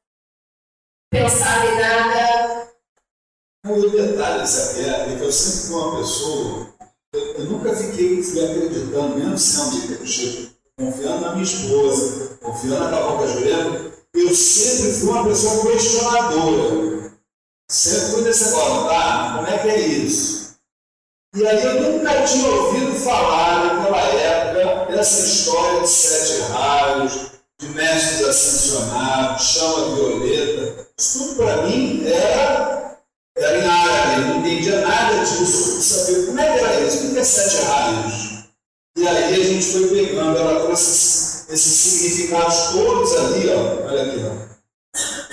Speaker 2: pensado em nada.
Speaker 1: Um detalhe, sabe, é que eu sempre fui uma pessoa, eu, eu nunca fiquei acreditando, mesmo sendo tipo, confiando na minha esposa, confiando na Carol Jurema, eu sempre fui uma pessoa questionadora. Sempre fui desse negócio, tá? Como é que é isso? E aí eu nunca tinha ouvido falar naquela época dessa história de sete raios, de mestres ascensionados, chama violeta. Isso tudo para mim era, era em árabe, não entendia nada disso, eu sabia como é que era isso, o que é sete raios? A gente foi pegando, ela trouxe esses significados todos ali, ó. Olha aqui, ó.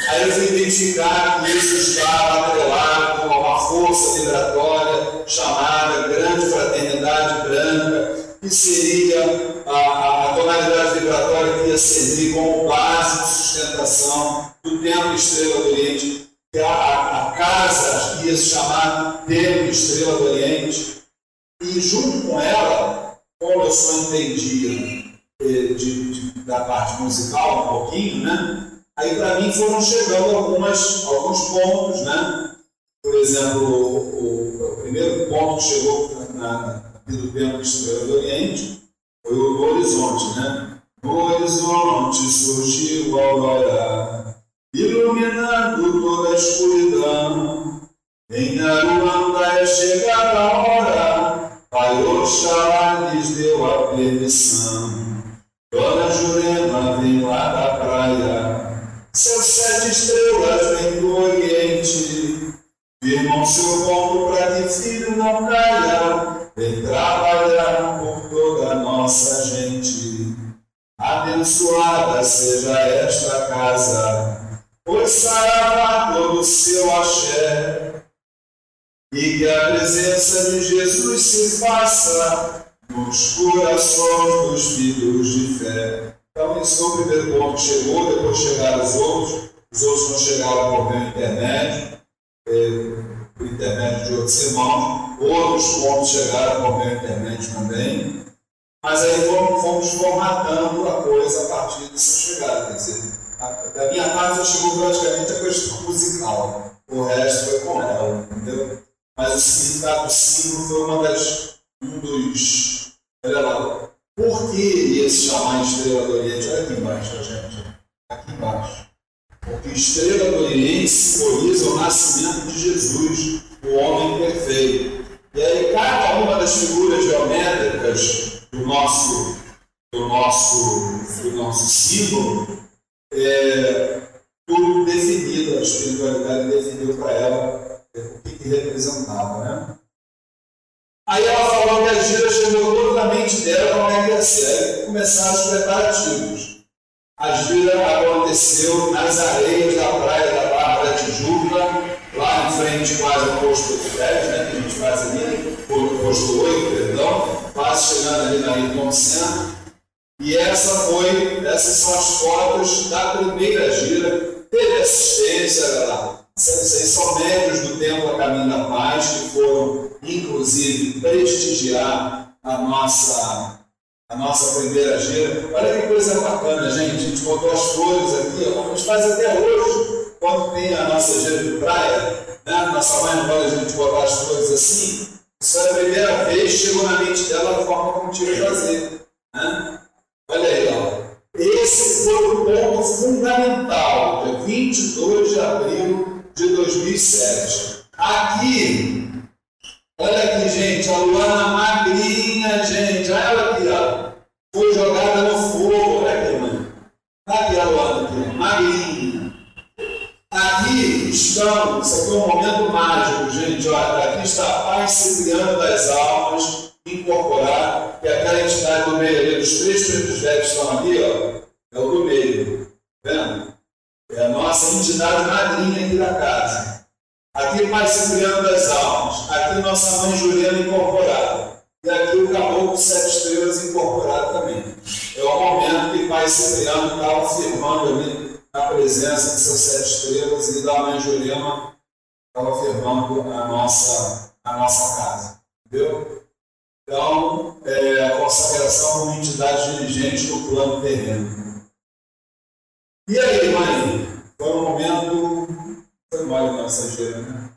Speaker 1: Aí eu fui identificar que isso estava atrelado com uma força vibratória chamada Grande Fraternidade Branca, que seria a, a tonalidade vibratória que ia servir como base de sustentação do Templo Estrela do Oriente, que é a, a casa ia se chamar Templo Estrela do Oriente, e junto com ela, como eu só entendia eh, de, de, da parte musical um pouquinho, né? Aí para mim foram chegando algumas, alguns pontos, né? Por exemplo, o, o, o primeiro ponto que chegou na, aqui do Templo Estrela do Oriente foi o horizonte, né? No horizonte surgiu a aurora, iluminando toda a escuridão. Em Aruanda é chegada a hora, Pai Oxalá lhes deu a permissão. Dona Jurema vem lá da praia, seus sete estrelas vêm do Oriente, firmam seu ponto para que filho não caia, vem trabalhar por toda a nossa gente. Abençoada seja esta casa, pois saravá todo o seu axé, e que a presença de Jesus se faça nos corações dos filhos de fé. Então, esse foi o primeiro ponto que chegou, depois chegaram os outros, os outros não chegaram por meio intermédio, eh, por intermédio de outros irmãos, outros pontos chegaram por meio intermédio também, mas aí fomos, fomos formatando a coisa a partir dessa chegada, quer dizer, a, da minha parte chegou praticamente a questão musical, o resto foi com ela, entendeu? Mas o significado do símbolo foi uma das, um dos, olha lá, por que ia se chamar Estrela do Oriente? Olha aqui embaixo, gente. Aqui embaixo. Porque Estrela do Oriente simboliza o nascimento de Jesus, o homem perfeito. E aí, cada uma das figuras geométricas do nosso, do nosso, do nosso símbolo, é, tudo definido, a espiritualidade definiu para ela o que, que representava. Né? Aí ela falou que a gira chegou toda na mente dela como é que ia ser. Aí começaram os preparativos. A gira aconteceu nas areias da praia da Barra da Tijuca, lá em frente quase ao posto 10, né, que a gente faz ali, posto 8, perdão, quase chegando ali na Ayrton Senna. E essa foi, essas são as fotos da primeira gira. Teve assistência, lá. Esses são médios do Templo a Caminho da Paz, que foram, inclusive, prestigiar a nossa, a nossa primeira gira. Olha que coisa bacana, gente. A gente botou as flores aqui, ó, a gente faz até hoje, quando tem a nossa gira de praia. Né? Nossa mãe não pode a gente botar as flores assim. Isso é a primeira vez, chegou na mente dela a forma como tinha que fazer. Né? Olha aí, ó. Esse foi o ponto fundamental, dia 22 de abril de 2007. Aqui, olha aqui, gente, a Luana magrinha, gente, olha ela aqui, ó. Foi jogada no fogo, olha aqui, mãe. Aqui a Luana, aqui, magrinha. Aqui estão, isso aqui é um momento mágico, gente, olha, aqui está a Paz Cipriano das Almas, incorporar, que aquela entidade do meio ali, os três pretos velhos estão ali, ó, é o do meio, tá vendo? É a nossa entidade madrinha aqui da casa. Aqui Pai Cipriano das Almas. Aqui nossa mãe Juliana incorporada. E aqui o Caboclo Sete Estrelas incorporado também. É o momento que Pai Cipriano está afirmando ali a presença de seus sete estrelas e da mãe Juliana estava afirmando a nossa, a nossa casa. Entendeu? Então, é, a consagração como entidade dirigente do plano terreno. E aí, mãe? Foi um momento. Foi mole nossa gira, né?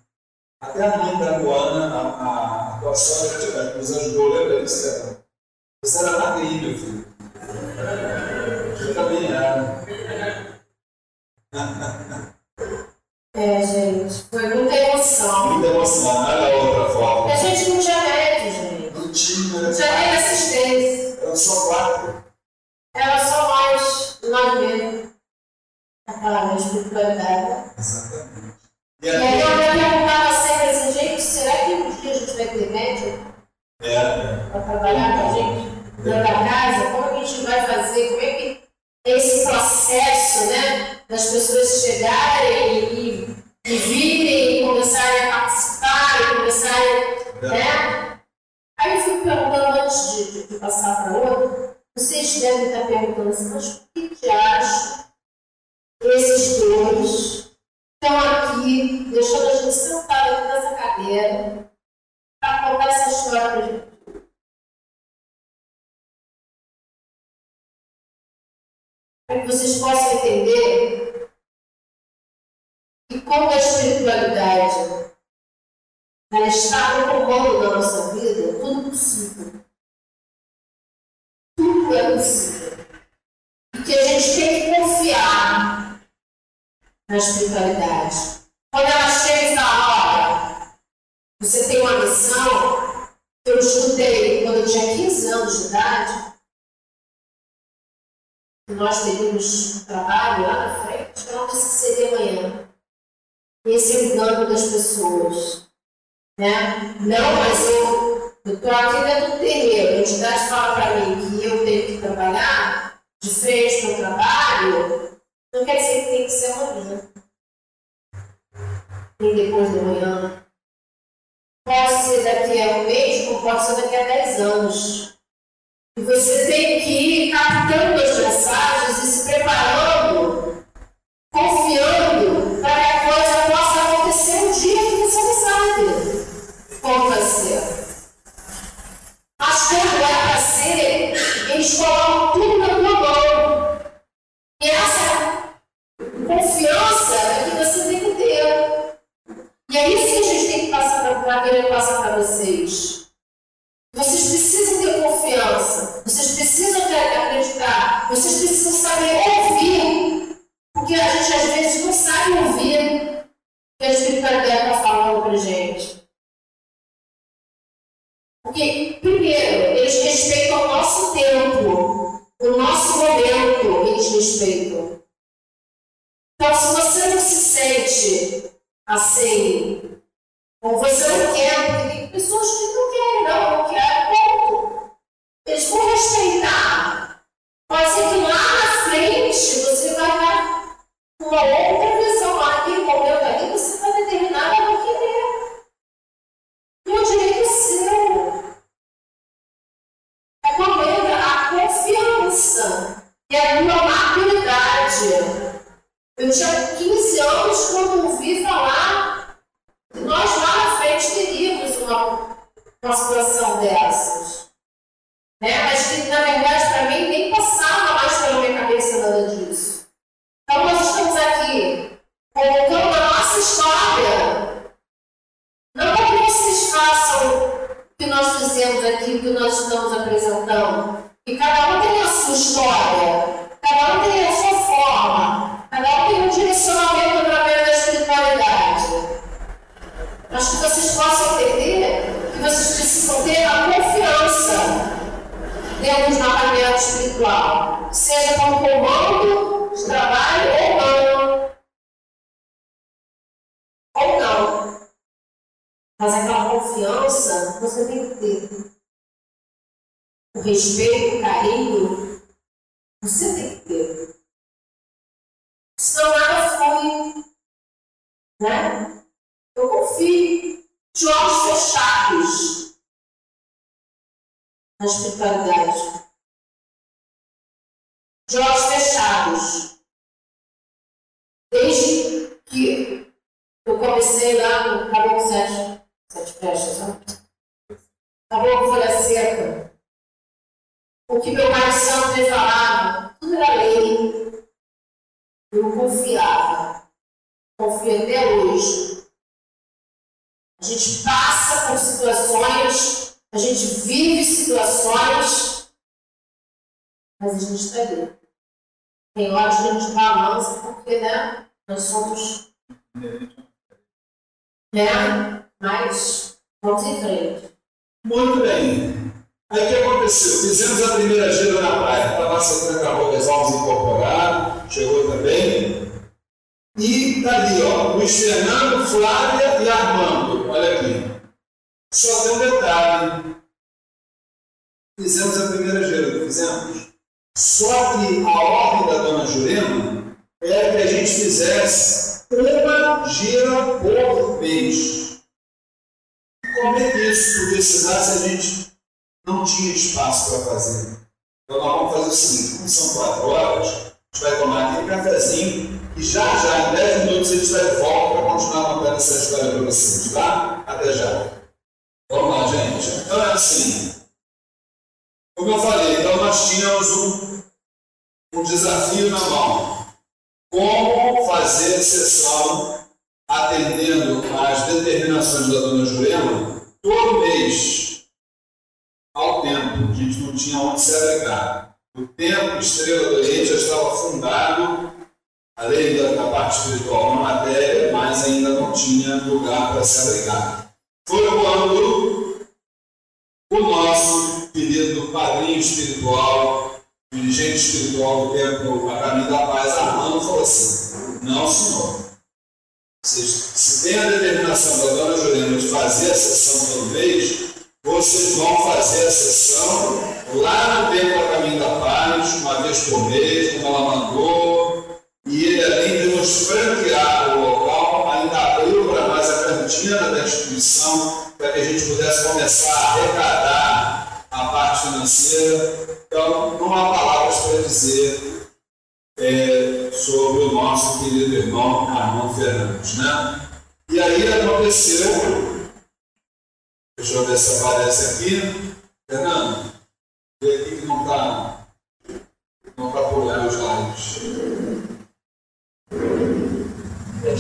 Speaker 1: Até a mãe da Luana, a, a, sogra, nos ajudou, lembra disso? Você era magrinho, meu filho. Eu também era.
Speaker 2: É, gente, foi muita emoção.
Speaker 1: Muita emoção, olha a outra foto.
Speaker 2: A gente não tinha médico, gente.
Speaker 1: Não tinha, né?
Speaker 2: Tinha nem assistência.
Speaker 1: Eram só quatro.
Speaker 2: Era só nós, nós mesmos. Aquela espiritualidade.
Speaker 1: Exatamente. E
Speaker 2: E aí eu me perguntava sempre assim, gente, será que um dia a gente vai ter médico
Speaker 1: é,
Speaker 2: para trabalhar com a gente? dentro da casa, como a gente vai fazer, como é que é esse processo, né, das pessoas chegarem e, e virem e começarem a participar, e começarem, né? Aí eu fico perguntando antes de, de passar para outra, vocês devem estar perguntando assim, mas por que que acham esses dois estão aqui, deixando a gente sentado aqui nessa cadeira, para contar essa história para a gente? para que vocês possam entender que como a espiritualidade está no comando da nossa vida, tudo possível. Tudo é possível. Na espiritualidade. Quando ela chega na hora, você tem uma missão. Eu estudei quando eu tinha 15 anos de idade, nós teríamos trabalho lá na frente, ela disse que seria amanhã. Esse é o dano das pessoas. Né? Não, mas eu estou aqui dentro do terreiro, a entidade fala para mim que eu tenho que trabalhar de frente para o trabalho, não quer dizer que tem que ser amanhã. Nem depois de amanhã. Pode ser daqui a um mês, ou pode ser daqui a 10 anos. E você tem que ir captando as mensagens e se preparando, confiando para que a coisa possa acontecer um dia que você não sabe ser. Mas quando é para ser, eles colocam confiança é que você ter. E é isso que a gente tem que passar para querer passar para vocês. Vocês precisam ter confiança. Vocês precisam acreditar. Vocês precisam saber ouvir. Porque a gente às vezes não sabe ouvir o que a espiritualidade está falando para gente. Porque, primeiro, eles respeitam o nosso tempo, o nosso momento, eles respeitam. Assim, ou você não quer, porque tem pessoas que não querem, não, não querem, ponto. Eles vão respeitar. Pode ser que lá na frente você vai estar com uma outra visão naquele momento ali, você vai determinar a não querer. O direito é seu. É quando entra a confiança e a tua maturidade. Eu tinha gente está ali. Tem horas que a gente balança porque, né, nós somos. Né? Mas vamos em frente.
Speaker 1: Muito bem. Aí o que aconteceu? Fizemos a primeira gira na praia. A nossa acabou de almas incorporar, chegou também. E tá ali, ó, Luiz Fernando, Flávia e Armando. Olha aqui. Só tem um detalhe. Fizemos a primeira gira, fizemos. Só que a ordem da dona Jurema era que a gente fizesse uma gira por mês. Como é que isso? Porque senão a gente não tinha espaço para fazer. Então nós vamos fazer o seguinte, como são quatro horas, a gente vai tomar aquele cafezinho e já já, em 10 minutos, a gente vai de volta para continuar contando essa história para vocês, tá? Até já. Vamos lá, gente. Então é assim. Como eu falei, então nós tínhamos um, um desafio na mão. Como fazer sessão atendendo às determinações da dona Jurema todo mês ao tempo. A gente não tinha onde se abrigar. O tempo Estrela do Oriente já estava fundado, além da, parte espiritual na matéria, mas ainda não tinha lugar para se abrigar. Foi quando o nosso padrinho espiritual, dirigente espiritual do templo A Caminho da Paz, Armando, falou assim: Não, senhor. Se tem a determinação da dona Jurema de fazer a sessão mês, vocês vão fazer a sessão lá no Templo a Caminho da Paz, uma vez por mês, como ela mandou. E ele, além de nos franquear o local, ainda abriu para nós a cantina da instituição para que a gente pudesse começar a arrecadar a parte financeira. Então, não há palavras para dizer é, sobre o nosso querido irmão Armando Fernandes. Né? E aí aconteceu Deixa eu ver se aparece aqui. Fernando, vê aqui que não está não tá olhar os slides.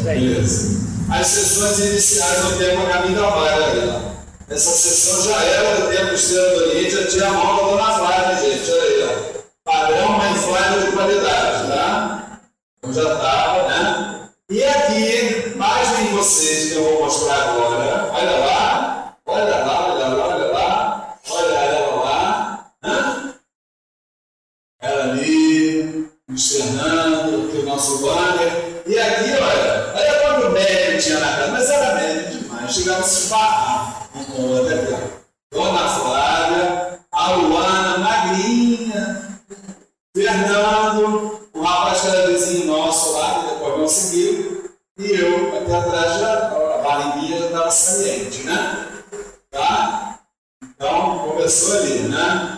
Speaker 1: Beleza. As sessões iniciais do tempo Caminho da Vaga, Essa sessão já era do tempo Estrela do Oriente, já tinha a mão da Dona Flávia, gente. Olha aí, ó. Padrão, mas Flávia de qualidade, tá? Então já estava, né? E aqui, mais em vocês que eu vou mostrar agora. Olha lá. Olha lá, olha lá, olha lá. Olha ela lá. Hã? Ela ali, externando, aqui o nosso banner. E aqui, olha, olha quando o médico tinha na casa, mas era médico demais, chegava a se esbarrar Dona Flávia, a Luana, magrinha, Fernando, um rapaz que era vizinho nosso lá, que depois não seguiu, e eu aqui atrás a barriguinha já estava saliente, né? Tá? Então, começou ali, né?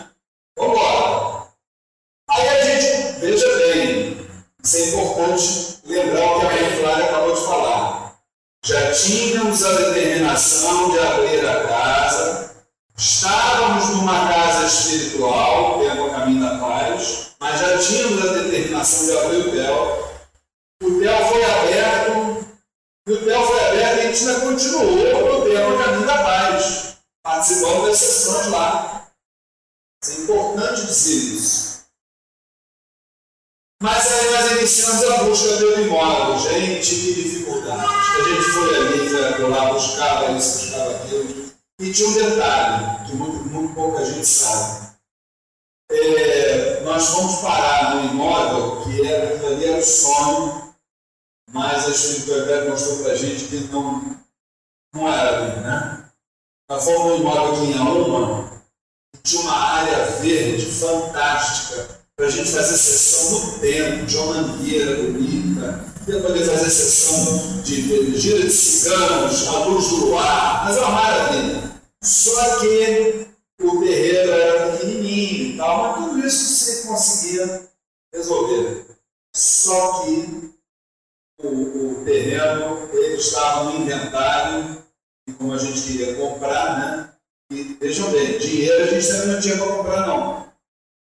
Speaker 1: Gente também não tinha para comprar, não.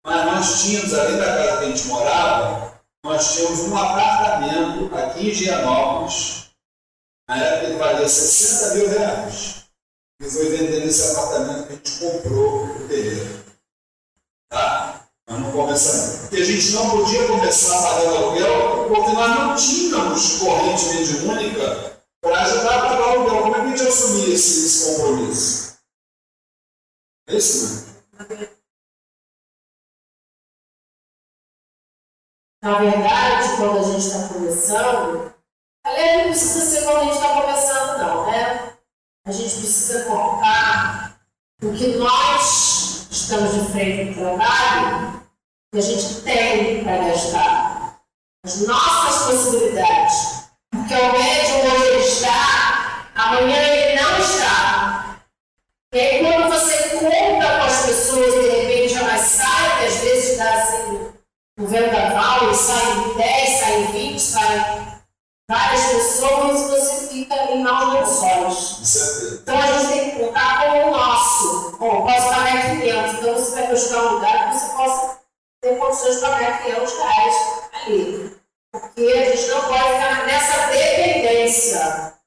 Speaker 1: Mas nós tínhamos, além da casa que a gente morava, nós tínhamos um apartamento aqui em Gianópolis, na época ele valia 60 mil reais. E foi vendendo esse apartamento que a gente comprou o terreno. Tá? Mas não começamos. Porque a gente não podia começar a pagar aluguel, porque nós não tínhamos corrente mediúnica para ajudar a pagar o aluguel. Como é que a gente assumir esse, esse compromisso? É isso, né?
Speaker 2: Na verdade, quando a gente está começando, aliás, não precisa ser quando a gente está começando, não, né? A gente precisa cortar o que nós estamos de frente para o trabalho, que a gente tem para gastar. As nossas possibilidades. Porque o médium hoje ele está, amanhã ele não está. E aí quando você conta com as pessoas, de repente elas saem, que às vezes dá assim, um vendaval, e saem 10, saem 20, saem várias pessoas, você fica em maus lençóis. Então a gente tem que contar com o nosso. Bom, posso pagar 500, então você vai buscar um lugar que você possa ter condições de pagar 500 reais ali. Porque a gente não pode ficar nessa dependência.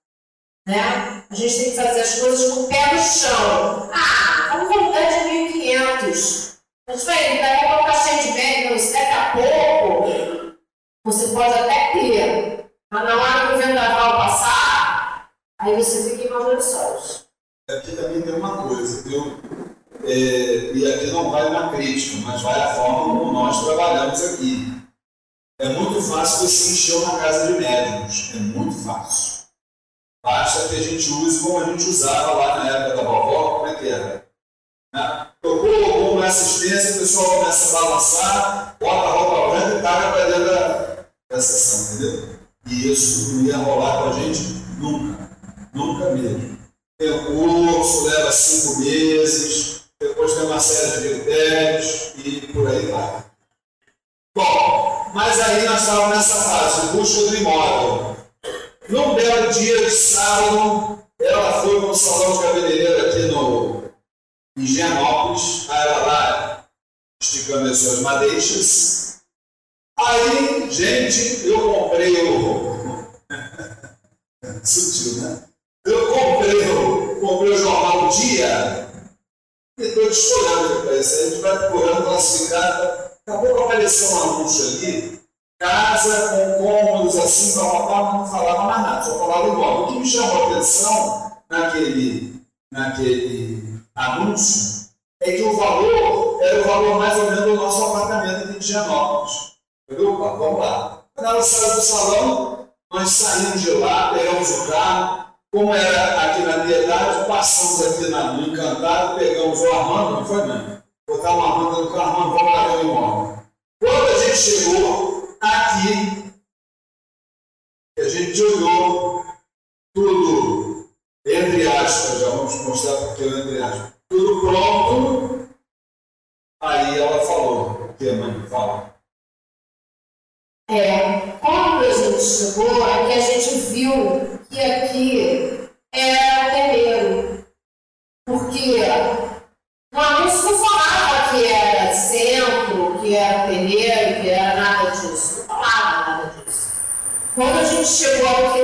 Speaker 2: Né? A gente tem que fazer as coisas com o pé no chão. Ah, vamos voltar de 1.500. Mas, bem, daqui a pouco está cheio de médicos, daqui a pouco você pode até ter. Mas na hora que o vendaval passar, aí você fica em maus lençóis.
Speaker 1: Aqui também tem uma coisa, viu? É, e aqui não vai uma crítica, mas vai a forma como nós trabalhamos aqui. É muito fácil você encher uma casa de médicos, é muito fácil. Basta que a gente use como a gente usava lá na época da vovó, como é que era? Né? Tocou uma assistência, o pessoal começa a balançar, bota a roupa branca e taca para dentro da, da sessão, entendeu? E isso não ia rolar com a gente nunca, nunca mesmo. Tem o curso, leva cinco meses, depois tem uma série de critérios e por aí vai. Bom, mas aí nós estávamos nessa fase, busca do imóvel. Num belo dia de sábado, ela foi para o salão de cabeleireiro aqui no Higienópolis, aí ela lá esticando as suas madeixas. Aí, gente, eu comprei o. Sutil, né? Eu comprei o, comprei o jornal Dia e estou descolhando isso. A gente vai procurando classificar. Daqui a pouco apareceu um anúncio ali, casa com cômodos assim, para papá, não falava mais nada, só falava igual. O que me chamou a atenção naquele, naquele anúncio é que o valor era o valor mais ou menos do nosso apartamento aqui de Genópolis. Entendeu? Vamos lá. Quando ela saiu do salão, nós saímos de lá, pegamos o carro, como era aqui na Piedade, passamos aqui na, no Encantado, pegamos o Armando, não foi, mãe? Botamos o Armando no carro, vamos ver o imóvel. Quando a gente chegou aqui, a gente olhou tudo, entre aspas, já vamos mostrar porque eu entre aspas, tudo pronto, aí ela falou, o que, mãe? Fala.
Speaker 2: É, quando a gente chegou, é que a gente viu que aqui era terreiro. Porque no anúncio não falava que era centro, que era terreiro, que era nada disso. Não falava nada disso. Gente chegou aqui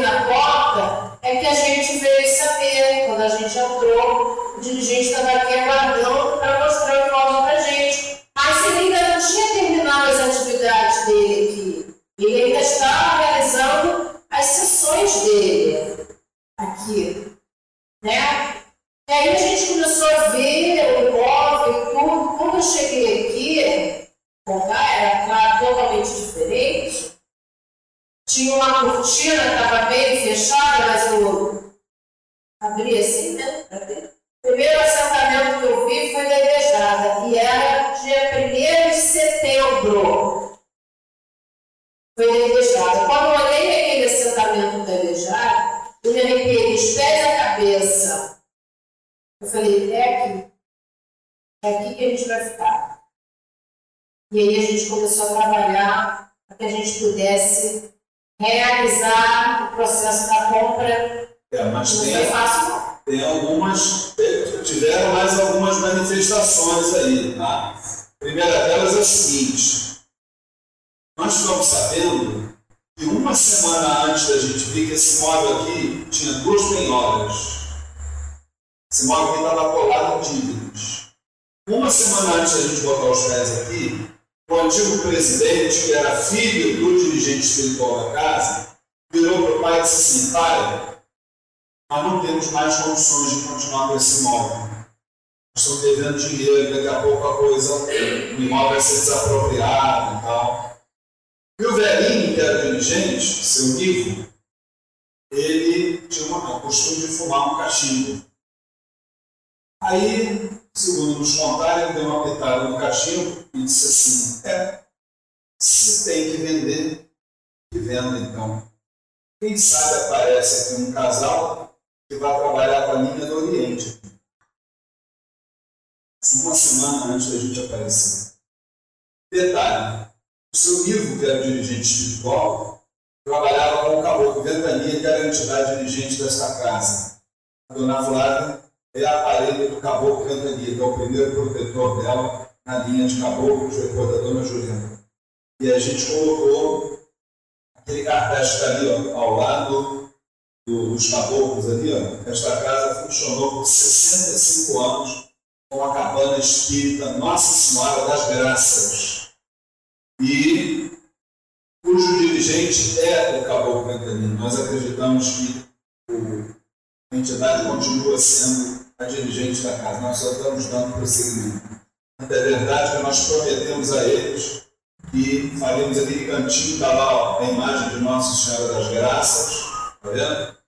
Speaker 1: cantinho, está lá a imagem de Nossa Senhora das Graças, está vendo?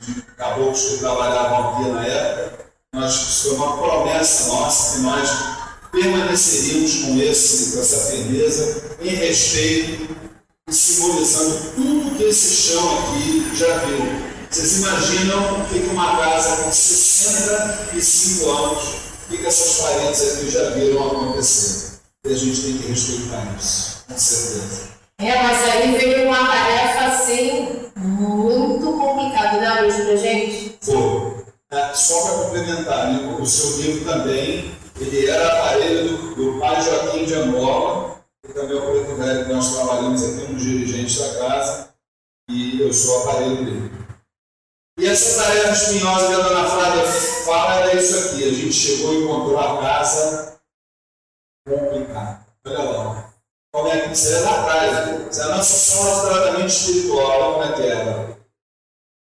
Speaker 1: De caboclos que trabalhavam aqui na época. Isso foi uma promessa nossa que nós permaneceríamos com, esse, com essa firmeza em respeito e simbolizando tudo que esse chão aqui já viu. Vocês imaginam que uma casa com 65 anos, o que essas paredes aqui já viram acontecer? E a gente tem que respeitar isso, com certeza.
Speaker 2: É, mas aí veio uma tarefa assim muito complicada, né, Luiz, pra gente?
Speaker 1: Foi. É, só para complementar, né, o seu livro também, ele era aparelho do, do pai Joaquim de Angola, que também é o preto velho que nós trabalhamos aqui, um dos dirigentes da casa, e eu sou aparelho dele. E essa tarefa espinhosa que a dona Flávia fala era isso aqui. A gente chegou e encontrou a casa complicada. Olha lá. Como é que é atrás? Isso é a nossa sala de tratamento espiritual. Como é que era.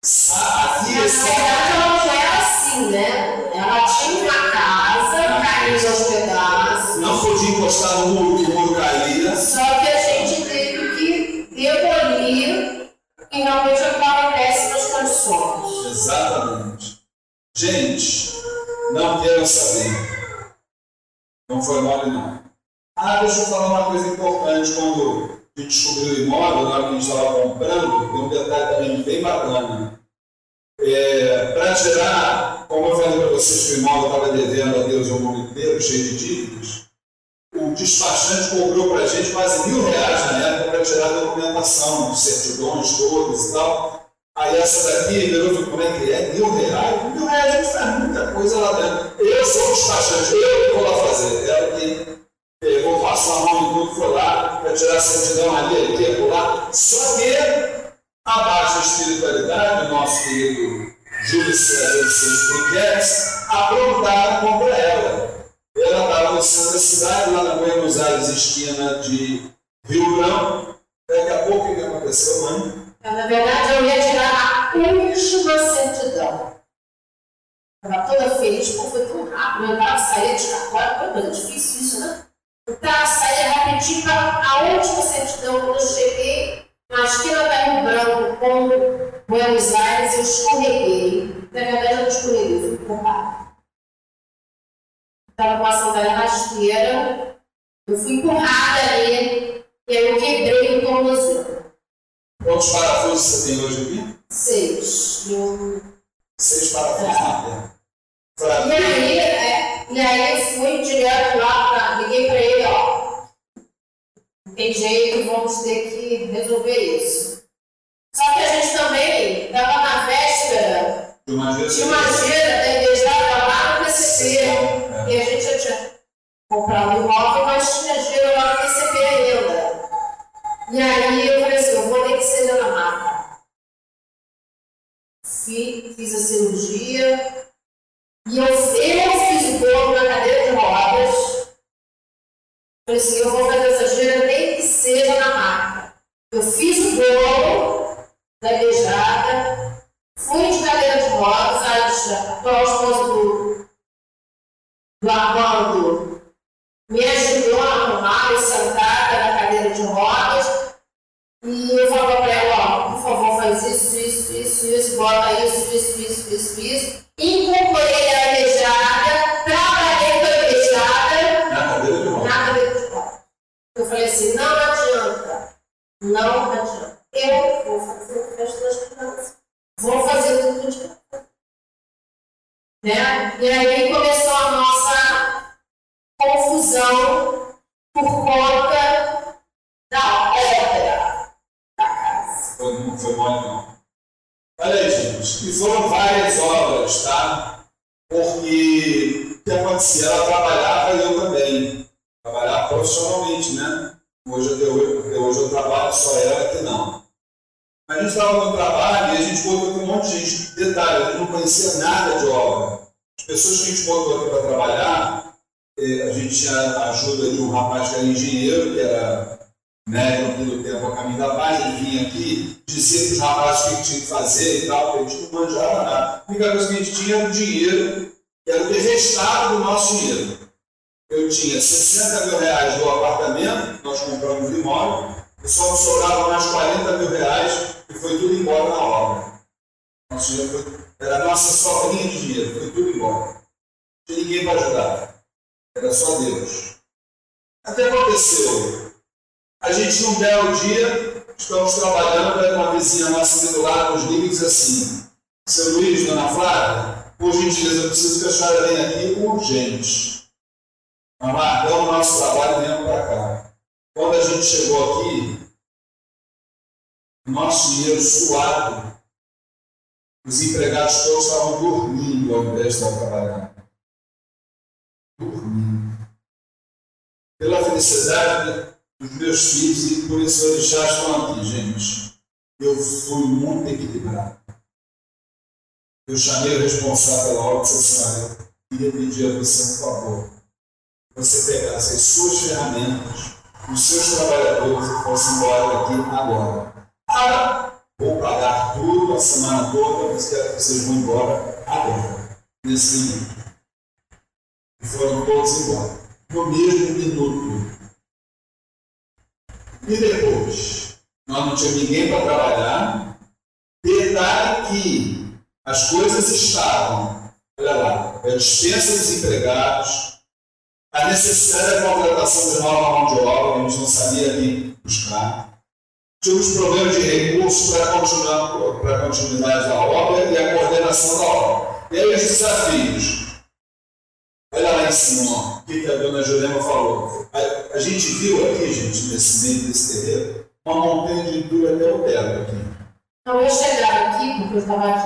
Speaker 2: Aqui, Na verdade, ela não era assim, né? Ela tinha uma casa, caiu aos pedaços.
Speaker 1: Não podia encostar no muro, que o muro caía.
Speaker 2: Só que a gente teve que demolir e realmente em péssimas condições.
Speaker 1: Exatamente. Gente, não quero saber. Não foi mole, não. Ah, deixa eu falar uma coisa importante. Quando a gente descobriu o imóvel, na hora que a gente estava comprando, tem um detalhe também bem bacana. É, para tirar, como eu falei para vocês que o imóvel estava devendo a Deus o mundo inteiro, cheio de dívidas, o despachante cobrou para a gente quase mil reais na época para tirar a documentação, certidões todas e tal. Aí essa daqui, virou como é que é? Mil reais? Mil reais gente faz muita coisa lá dentro. Eu sou o despachante, eu que vou lá fazer. Ela que pegou, passou a mão tudo, foi lá para tirar a certidão ali, aqui, lá. Só que a baixa espiritualidade, do nosso querido Júlio César e seus Briquetes, aprontaram contra ela. Ela estava no centro da cidade, lá na Buenos Aires, esquina de Rio Branco. Daqui a pouco o que aconteceu, mãe?
Speaker 2: Na verdade, eu ia tirar a última certidão. Estava toda feliz, porque foi tão rápido. Eu estava saindo de cartório, foi coisa difícil isso, né? Estava saindo rapidinho para a última certidão. Quando eu cheguei na esquina da Rio Branco com Buenos Aires, eu escorreguei. Na verdade, eu não escorreguei, fui empurrada. Estava com a sandália rasteira, eu fui empurrada ali, e aí eu quebrei o tornozelo.
Speaker 1: Quantos parafusos você tem hoje aqui?
Speaker 2: Seis. Eu...
Speaker 1: Seis parafusos na perna.
Speaker 2: E aí, é, e aí eu fui direto lá, pra, liguei para ele, ó. Não tem jeito, vamos ter que resolver isso. Só que a gente também estava na véspera
Speaker 1: De uma
Speaker 2: gira da igreja lá no PCP.
Speaker 1: É.
Speaker 2: E a gente já tinha comprado o imóvel, mas tinha gira lá no PCP ainda. E aí eu falei assim, eu vou ter que ser na. Fiz, fiz a cirurgia. E eu, fiz o bolo na cadeira de rodas. Falei assim, eu vou fazer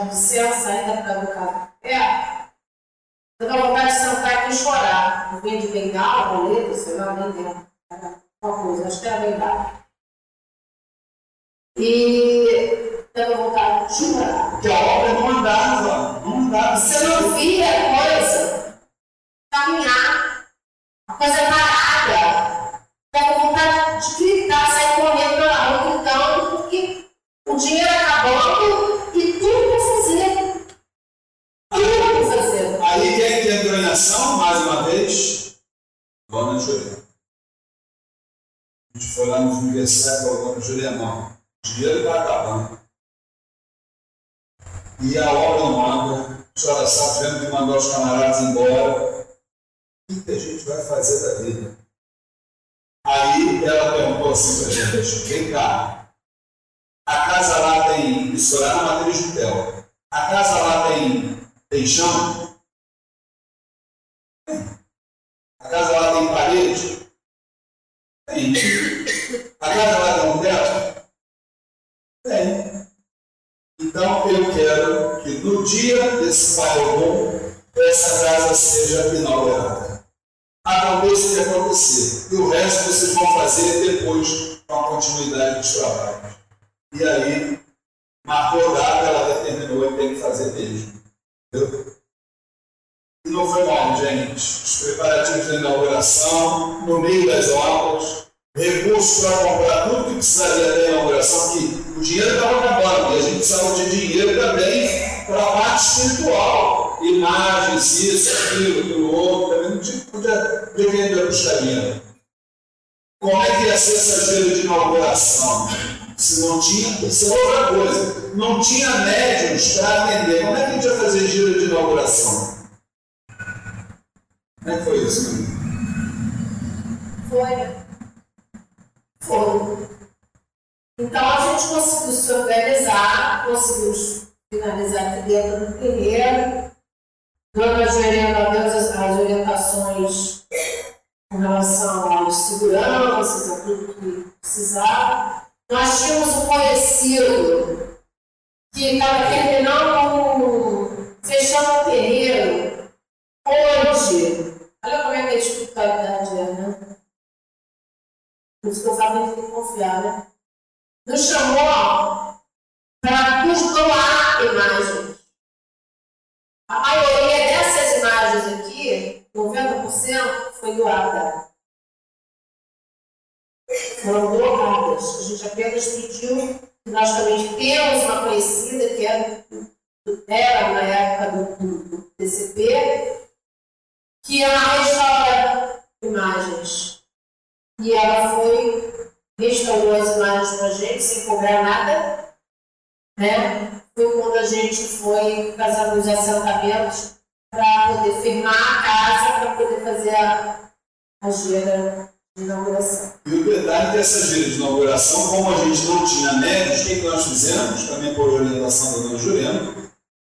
Speaker 2: licença ainda para o carro é, eu dava vontade de sentar aqui e chorar. Eu venho de bengala, boleto, sei lá, nem lembro. Uma coisa, acho que era bengala. E dava vontade de chorar.
Speaker 1: Porque a obra não andava, não andava.
Speaker 2: Você não via a coisa caminhar, a coisa parada. Dava vontade de gritar, sair correndo pela rua, gritando, porque o dinheiro
Speaker 1: que entrou em ação, mais uma vez? Dona Juliana. A gente foi lá nos universidades com a Dona Juliana. O dinheiro está acabando. E a obra não anda. A senhora sabe, tivemos que mandar os camaradas embora. O que a gente vai fazer da vida? Aí ela perguntou assim para a gente: vem cá. A casa lá tem. Isso lá na matriz de hotel. A casa lá tem, tem chão? Dia desse Pai Bom, essa casa seja inaugurada. Aconteça o que acontecer. E o resto vocês vão fazer depois com a continuidade dos trabalhos. E aí, marcou data, ela determinou e tem que fazer mesmo. Entendeu? E não foi mal, gente. Os preparativos da inauguração, no meio das obras, recursos para comprar tudo que precisaria da inauguração, que o dinheiro estava acabando e a gente precisava de dinheiro espiritual. Imagens, isso, aquilo, aquilo outro, também não podia, podia vender buscar dinheiro. Como é que ia ser essa gira de inauguração? Se não tinha, isso é outra coisa. Não tinha médiums para atender. Como é que a gente ia fazer gira de inauguração? Como é que foi isso?
Speaker 2: Foi. Foi. Então a gente conseguiu se organizar, conseguimos finalizar aqui dentro do terreiro, dando as, as orientações com relação às seguranças, a tudo que precisava. Nós tínhamos um conhecido que estava terminando, fechando o terreiro, onde, olha como é que a espiritualidade é, né? Por isso que eu que confiar, né? Nos chamou para nos doar imagens. A maioria dessas imagens aqui, 90%, foi doada. Foram doadas. A gente apenas pediu, nós também temos uma conhecida que era, era na época do, TCP, que ela restaura imagens. E ela foi, restaurou as imagens para a gente sem cobrar nada. Né? Foi quando a gente foi fazer os assentamentos para poder firmar a casa, para poder fazer a, a gira de inauguração.
Speaker 1: E o detalhe dessa gira de inauguração, como a gente não tinha médios, o que, nós fizemos? Também por orientação da Dona Jurema,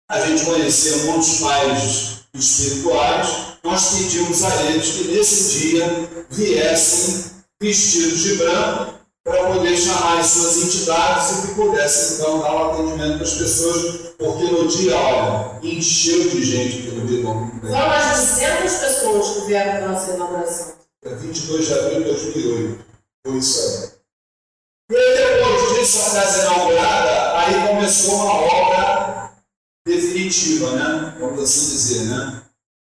Speaker 1: a gente conhecia muitos pais espirituais, nós pedimos a eles que nesse dia viessem vestidos de branco para poder chamar as suas entidades e que pudessem então dar o atendimento para as pessoas, porque no dia, olha, encheu de gente pelo dia do
Speaker 2: Foram mais de 200 pessoas que vieram para a nossa inauguração.
Speaker 1: É 22 de abril de 2008. Foi isso aí. E aí, depois disso, a casa inaugurada, aí começou uma obra definitiva, né? Vamos assim dizer, né?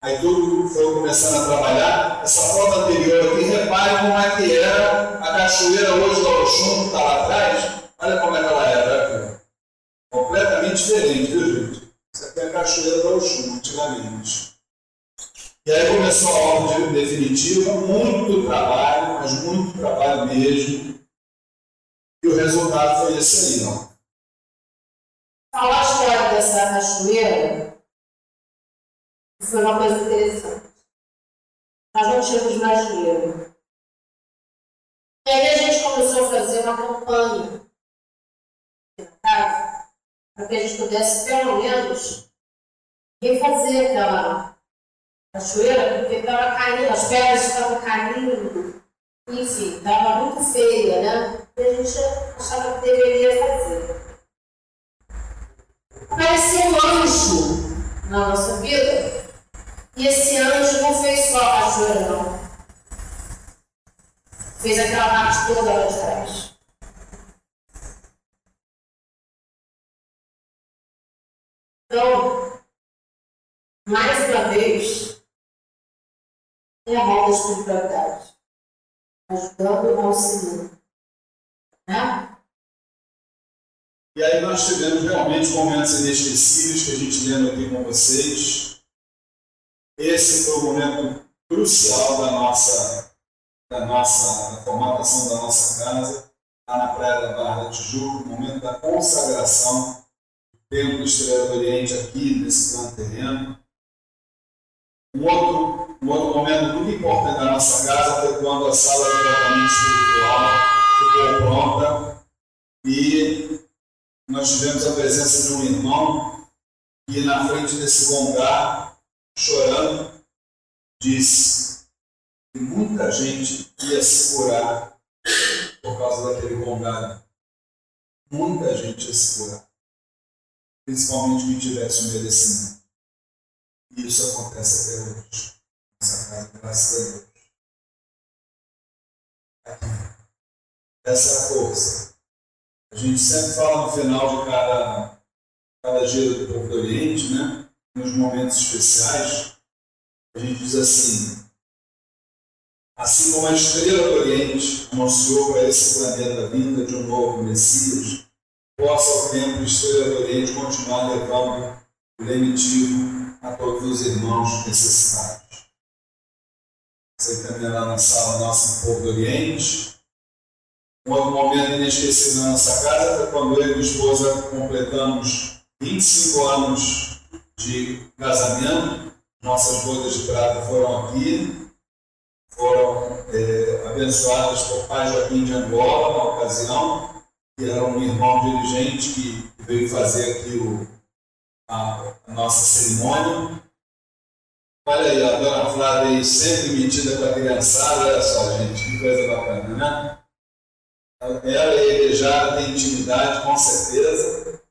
Speaker 1: Aí tudo foi começando a trabalhar. Essa foto anterior aqui, repare como é que era a cachoeira hoje do Oxum, que está lá atrás. Olha como é que ela era aqui. Completamente diferente, viu gente? Isso aqui é a cachoeira do Oxum, antigamente. E aí começou a obra definitiva, muito trabalho, mas muito trabalho mesmo. E o resultado foi esse aí, ó.
Speaker 2: Falar a história dessa cachoeira foi uma coisa interessante. Nós não tínhamos mais dinheiro. E aí a gente começou a fazer uma campanha casa, para que a gente pudesse, pelo menos, refazer aquela cachoeira, porque estava caindo, as pedras estavam caindo, enfim, estava muito feia, né? E a gente achava que deveria fazer. Apareceu um anjo na nossa vida e esse anjo não fez só a cachoeira, não. Fez aquela parte toda lá de trás. Então, mais uma vez, é a roda de espiritualidade. Ajudando ao Senhor. Né?
Speaker 1: E aí nós tivemos realmente momentos inesquecíveis que a gente lembra aqui com vocês. Esse foi o momento crucial da nossa, da nossa da formatação da nossa casa, lá na Praia da Barra da Tijuca, o momento da consagração do Templo Estrela do Oriente aqui nesse plano terreno. Um outro, um outro momento muito importante da nossa casa foi quando a sala de tratamento espiritual ficou pronta e nós tivemos a presença de um irmão que na frente desse gongar chorando, disse que muita gente ia se curar por causa daquele congado. Muita gente ia se curar. Principalmente quem tivesse o merecimento. E isso acontece até hoje. Nessa casa, graças a Deus. Aqui. Essa é força. A gente sempre fala no final de cada, cada giro do povo do Oriente, né? Nos momentos especiais, a gente diz assim: assim como a estrela do Oriente anunciou para esse planeta a vinda de um novo Messias, possa o templo Estrela do Oriente continuar levando o lenitivo a todos os irmãos necessitados. Você também lá na sala nossa no Povo do Oriente. Um outro momento inesquecível na nossa casa foi quando eu e minha esposa completamos 25 anos de casamento. Nossas bodas de prata foram aqui, foram é, abençoadas por Pai Joaquim de Angola, na ocasião, que era um irmão dirigente que veio fazer aqui o, a, a nossa cerimônia. Olha aí, a dona Flávia aí, sempre metida com a criançada, olha só, gente, que coisa bacana, né? Ela é e a Igrejada intimidade, com certeza.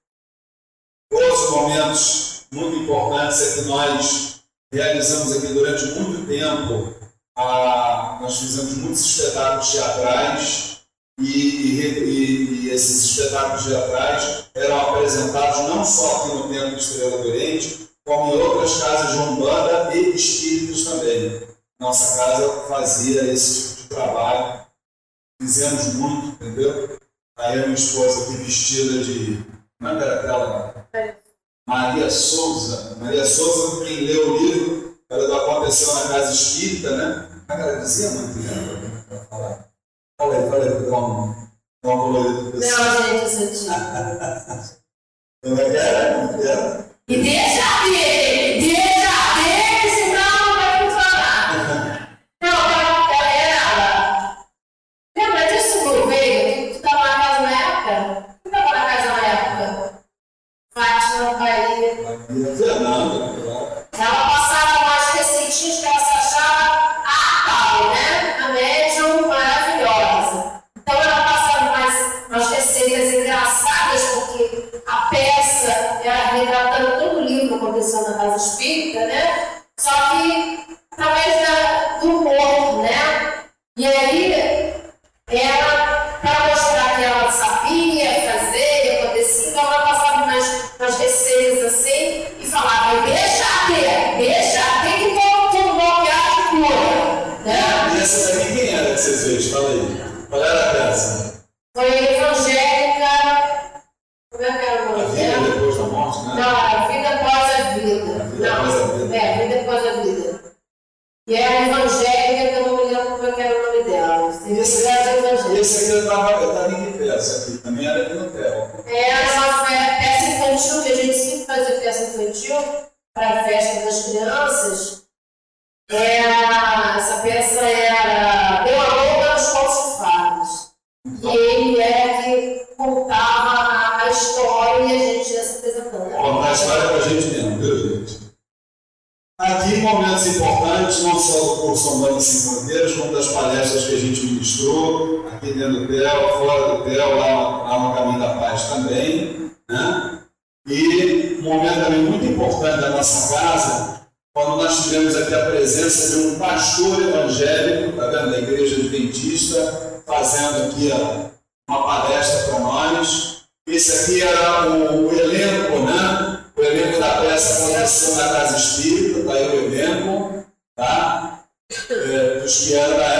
Speaker 1: Outros momentos muito importância é que nós realizamos aqui durante muito tempo. A, nós fizemos muitos espetáculos teatrais e, e, e, e esses espetáculos teatrais eram apresentados não só aqui no Templo Estrela do Oriente, como em outras casas de Umbanda e espíritos também. Nossa casa fazia esse tipo de trabalho, fizemos muito, entendeu? Aí a minha esposa aqui vestida de. Não era aquela? Maria Souza. Maria Souza, quem leu o livro, ela dá uma atenção na casa espírita, né? É a galera dizia muito, né? Olha aí, olha aí, dá um. Dá um
Speaker 2: Não, gente, eu senti.
Speaker 1: quero. é que é? é era?
Speaker 2: E deixa ver! Deixa tradição da casa espírita, aí eu
Speaker 1: mesmo, tá? É, dos que eram da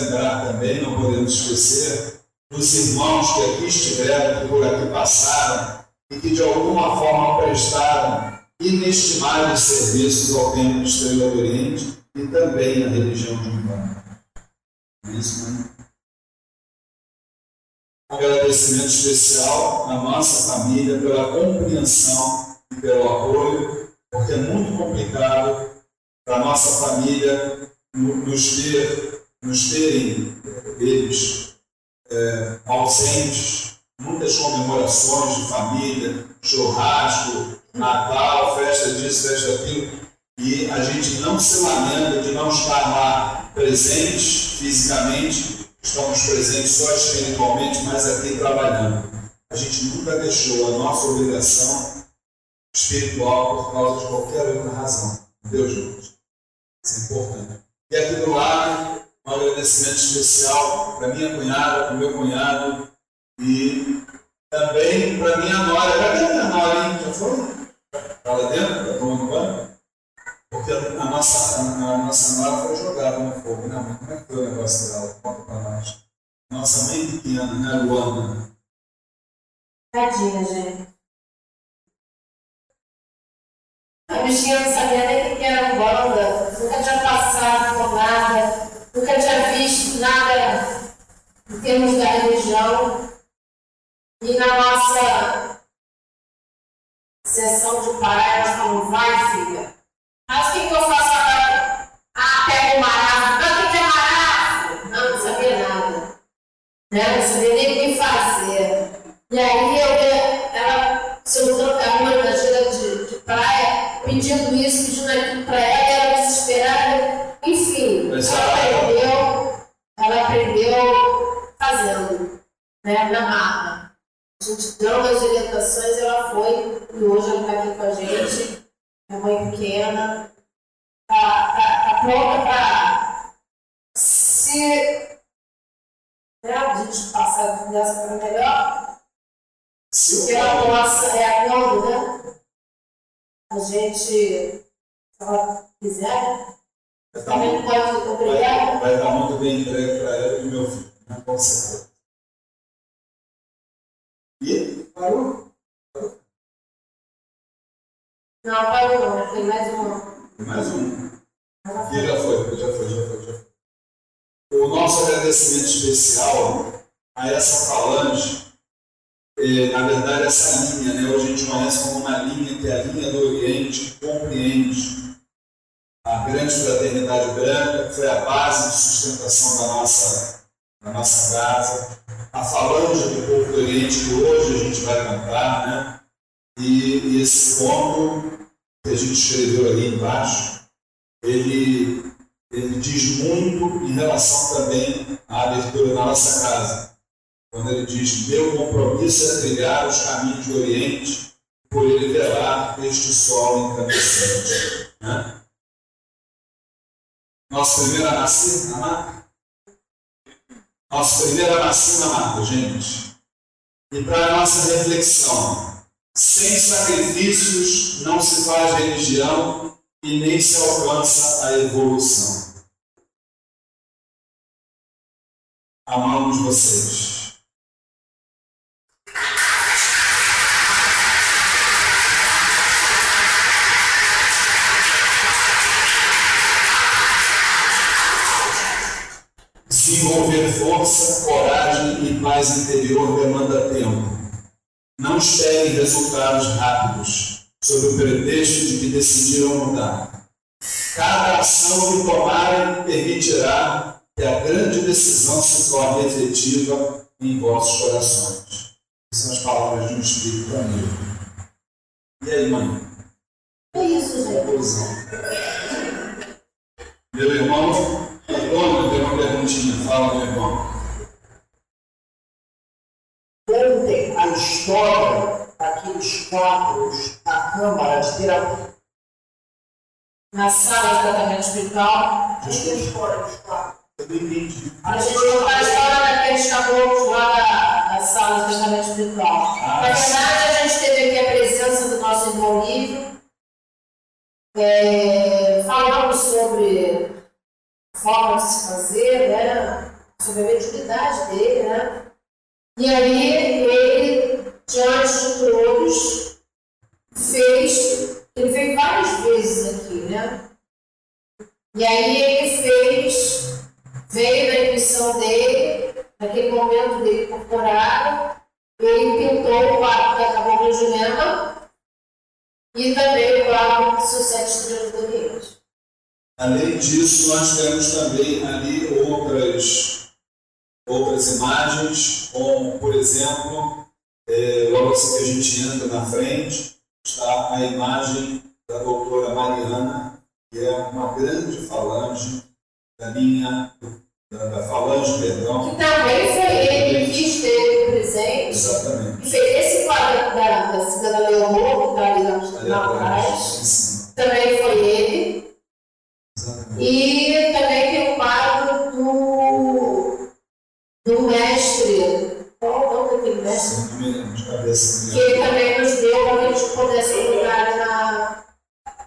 Speaker 1: lembrar também, não podemos esquecer, dos irmãos que aqui estiveram, que por aqui passaram e que de alguma forma prestaram inestimáveis serviços ao Estrela do Oriente e também à religião de Umbanda. É isso, né? Um agradecimento especial à nossa família pela compreensão e pelo apoio porque é muito complicado para a nossa família nos, ter, nos terem eles é, ausentes, muitas comemorações de família, churrasco, Natal, festa disso, festa daquilo, e a gente não se lamenta de não estar lá presentes fisicamente, estamos presentes só espiritualmente, mas aqui trabalhando. A gente nunca deixou a nossa obrigação espiritual por causa de qualquer outra razão. Deus juntos. Isso é importante. E aqui do lado, um agradecimento especial para minha cunhada, para o meu cunhado e também para minha nora. Cadê a minha nora, hein? Já foi? Está lá dentro? Está tomando banho? Porque a nossa, a, a nossa nora foi jogada no fogo, né, mãe? Como é que foi o negócio dela? Conta para nós. Nossa mãe pequena, né, Luana?
Speaker 2: Tadinha, gente. A bichinha não sabia nem o que era banda, nunca tinha passado por nada, nunca tinha visto nada em termos da religião. E na nossa sessão de praia, nós falamos, vai filha, mas o que, eu faço agora? Ah, pega o marasmo. Não, o que é marasmo? Não, não sabia nada. Né? Não sabia nem o que fazer. E aí eu, ela soltou a mãe da de, de praia, pedindo isso, pedindo aquilo para ela, ela desesperada. Enfim, ela aprendeu, ela aprendeu fazendo, né, na marra. A gente deu as orientações, ela foi, e hoje ela está aqui com a gente, é mãe pequena, está tá, tá pronta para se né, a gente passar a conversa para melhor. Se ela possa, é quando, né? a gente, se ela quiser,
Speaker 1: Vai, vai estar muito bem entregue para ela e meu filho, né? com certeza. E parou?
Speaker 2: parou? Não, parou não, tem mais um.
Speaker 1: Tem mais um. E já foi, já foi, já foi, já foi. O nosso agradecimento especial a essa falange é, na verdade, essa linha, né, hoje a gente conhece como uma linha que é a linha do Oriente, que compreende a grande fraternidade branca, que foi a base de sustentação da nossa, da nossa casa, a falange do povo do Oriente, que hoje a gente vai cantar, né? E, e esse ponto que a gente escreveu ali embaixo, ele, ele diz muito em relação também à abertura da nossa casa quando ele diz: Meu compromisso é trilhar os caminhos do Oriente por ele velar este sol incandescente. Né? Nosso primeiro a nascer, amado? Nosso primeiro a nascer, amado, gente. E para a nossa reflexão, sem sacrifícios não se faz religião e nem se alcança a evolução. Amamos vocês. Paz interior demanda tempo. Não esperem resultados rápidos, sob o pretexto de que decidiram mudar. Cada ação que tomarem permitirá que a grande decisão se torne efetiva em vossos corações. São as palavras de um espírito amigo. E aí, mãe?
Speaker 2: É isso, gente.
Speaker 1: Conclusão. Meu irmão, Antônio tem uma perguntinha. Fala, meu irmão.
Speaker 3: História daqueles quadros da Câmara de Terapia.
Speaker 2: Na sala de tratamento espiritual,
Speaker 3: Diz a história dos quadros. Eu não entendi.
Speaker 2: a gente conta a história daqueles caboclos lá da, da sala de tratamento espiritual.
Speaker 1: Ah,
Speaker 2: Na verdade, a gente teve aqui a presença do nosso irmão Lívio, é, falando sobre a forma de se fazer, né? sobre a mediunidade dele, né? E aí ele, diante de todos, fez, ele veio várias vezes aqui, né? E aí ele fez, veio na intuição dele, naquele momento dele corporário, ele pintou o quadro da Cabocla Jurema e também o quadro do seu Sete Estrelas do Oriente.
Speaker 1: Além disso, nós temos também ali outras, outras imagens, como, por exemplo, é, logo assim que a gente entra na frente, está a imagem da doutora Mariana, que é uma grande falange da linha, da, da falange, perdão.
Speaker 2: Que também foi ele que esteve presente
Speaker 1: Exatamente.
Speaker 2: e fez esse quadro da, da cidadã Leonor, que está ali na,
Speaker 1: Ali
Speaker 2: na
Speaker 1: atrás,
Speaker 2: também foi ele.
Speaker 1: Exatamente.
Speaker 2: E também tem o quadro do, do mestre, qual é o nome daquele mestre?
Speaker 1: Não não
Speaker 2: Que ele também nos deu para que a gente pudesse colocar na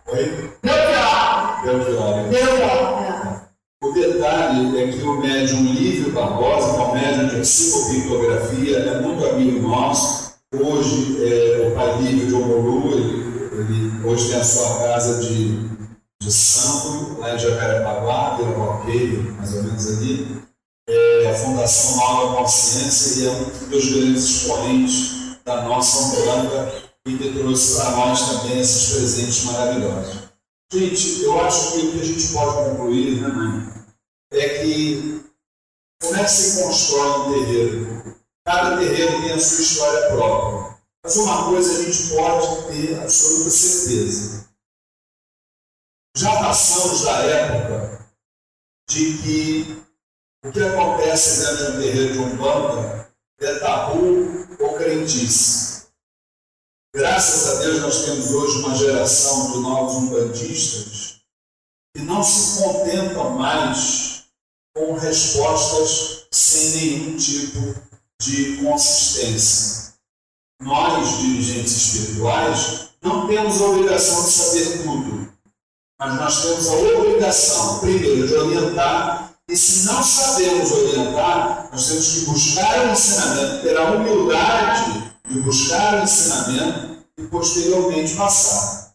Speaker 1: Oi? Belchior.
Speaker 2: Beltrão, é.
Speaker 1: O detalhe é que o médium Lívio Barbosa, que é um médium de psicopictografia, é muito amigo nosso. Hoje, é, o pai Lívio de Omolu, ele, ele hoje tem a sua casa de, de santo, lá em Jacarepaguá, Vila Roqueiro, mais ou menos ali. É a Fundação Nova Consciência e é um dos grandes expoentes da nossa Umbanda e que trouxe para nós também esses presentes maravilhosos. Gente, eu acho que o que a gente pode concluir, né, mãe, é que como é que se constrói um terreiro? Cada terreiro tem a sua história própria. Mas uma coisa a gente pode ter absoluta certeza. Já passamos da época de que o que acontece dentro de um terreiro de Umbanda é tabu ou crentice. Graças a Deus nós temos hoje uma geração de novos umbandistas que não se contentam mais com respostas sem nenhum tipo de consistência. Nós, dirigentes espirituais, não temos a obrigação de saber tudo, mas nós temos a obrigação, primeiro, de orientar, e se não sabemos orientar, nós temos que buscar o ensinamento, ter a humildade de buscar o ensinamento e posteriormente passar.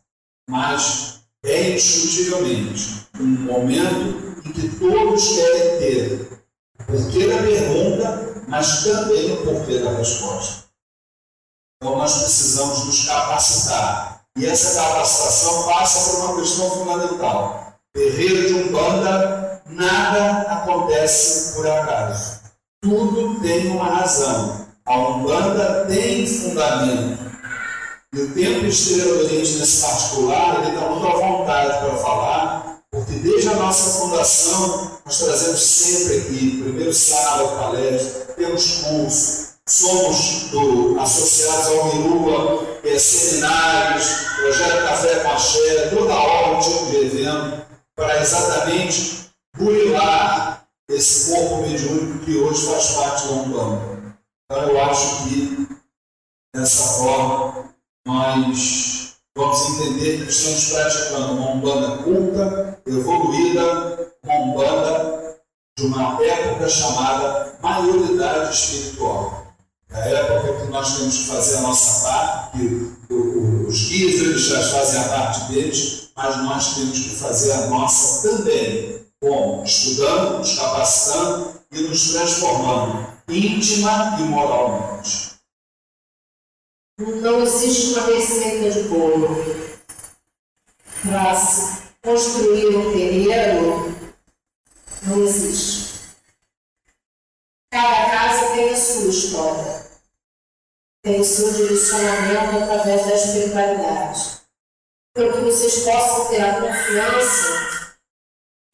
Speaker 1: Mas é indiscutivelmente um momento em que todos querem ter o porquê da pergunta, mas também o porquê da resposta. Então nós precisamos nos capacitar. E essa capacitação passa por uma questão fundamental. Terreiro de Umbanda, nada acontece por acaso. Tudo tem uma razão. A Umbanda tem fundamento. E o Templo Estrela nesse particular, ele está muito à vontade para falar, porque desde a nossa fundação, nós trazemos sempre aqui, primeiro sábado, palestra, temos curso, somos do, associados ao Mirua, é, seminários, projeto Café com Axé, toda hora um tipo de evento, para exatamente burilar esse corpo mediúnico que hoje faz parte da Umbanda. Então eu acho que dessa forma nós vamos entender que estamos praticando uma Umbanda culta, evoluída, uma Umbanda de uma época chamada maioridade espiritual. É a época que nós temos que fazer a nossa parte, que os guias orixás fazem a parte deles, mas nós temos que fazer a nossa também, como estudando, nos capacitando e nos transformando íntima e moralmente.
Speaker 2: Não existe uma receita de bolo para construir um terreiro. Não existe. Cada casa tem a sua história, tem o seu direcionamento através da espiritualidade. Para que vocês possam ter a confiança,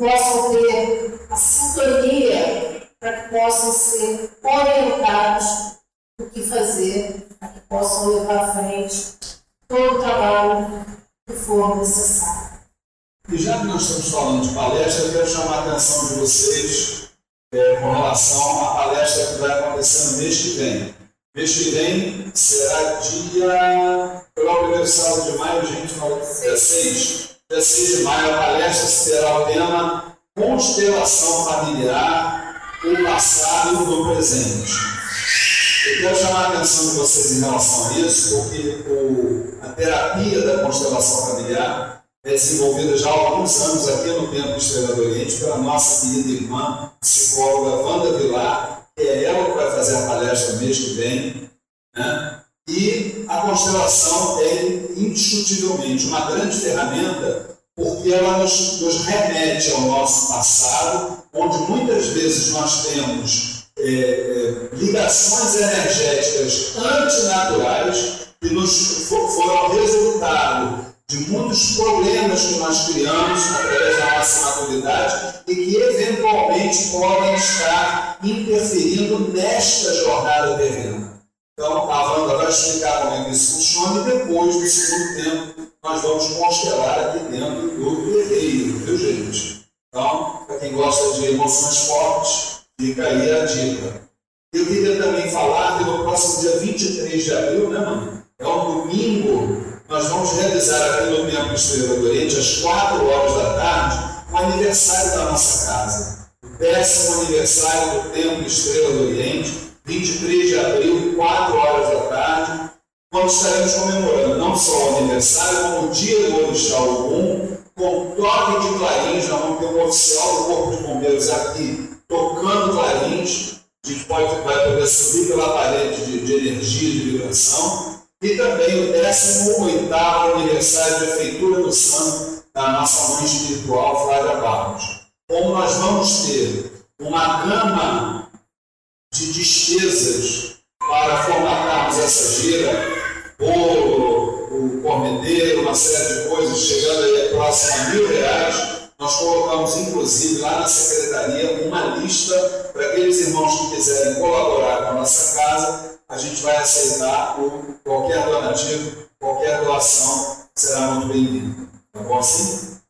Speaker 2: possam ter a sintonia para que possam ser orientados no que fazer, para que possam levar à frente todo o trabalho que for necessário.
Speaker 1: E já que nós estamos falando de palestra, eu quero chamar a atenção de vocês é, com relação à palestra que vai acontecer no mês que vem. Mês que vem será dia. Pelo primeiro de maio, gente, 16. 16 de maio, a palestra terá o tema Constelação Familiar, o passado do presente. Eu quero chamar a atenção de vocês em relação a isso, porque o, a terapia da constelação familiar é desenvolvida já há alguns anos aqui no Templo Estrela do Oriente pela nossa querida irmã psicóloga Wanda Vilar, que é ela que vai fazer a palestra mês que vem. Né? E a constelação é indiscutivelmente uma grande ferramenta porque ela nos, nos remete ao nosso passado, onde muitas vezes nós temos é, é, ligações energéticas antinaturais que nos foram resultado de muitos problemas que nós criamos através da nossa maturidade e que eventualmente podem estar interferindo nesta jornada terrena. Então, a Wanda vai explicar como é que isso funciona e depois, no segundo tempo, nós vamos constelar aqui dentro do terreiro, viu gente? Então, para quem gosta de emoções fortes, fica aí a dica. Eu queria também falar que no próximo dia 23 de abril, né, mano? É um domingo nós vamos realizar aqui no Templo Estrela do Oriente, às 4 horas da tarde, o aniversário da nossa casa. O décimo aniversário do Templo Estrela do Oriente, 23 de abril, 4 horas da tarde, quando estaremos comemorando não só o aniversário, como o dia do Orixá Ogum, com toque de clarins, já vamos ter um oficial do Corpo de Bombeiros aqui, tocando clarins, a gente pode, vai poder subir pela parede de, de energia, de vibração, e também o 18 aniversário da Feitura do Santo da nossa mãe espiritual, Flávia Barros. Como nós vamos ter uma gama de despesas para formatarmos essa gira, bolo, o cormedeiro, uma série de coisas, chegando aí a mil reais, nós colocamos inclusive lá na secretaria uma lista para aqueles irmãos que quiserem colaborar com a nossa casa a gente vai aceitar o, qualquer donativo, qualquer doação será muito bem-vinda. Tá bom assim?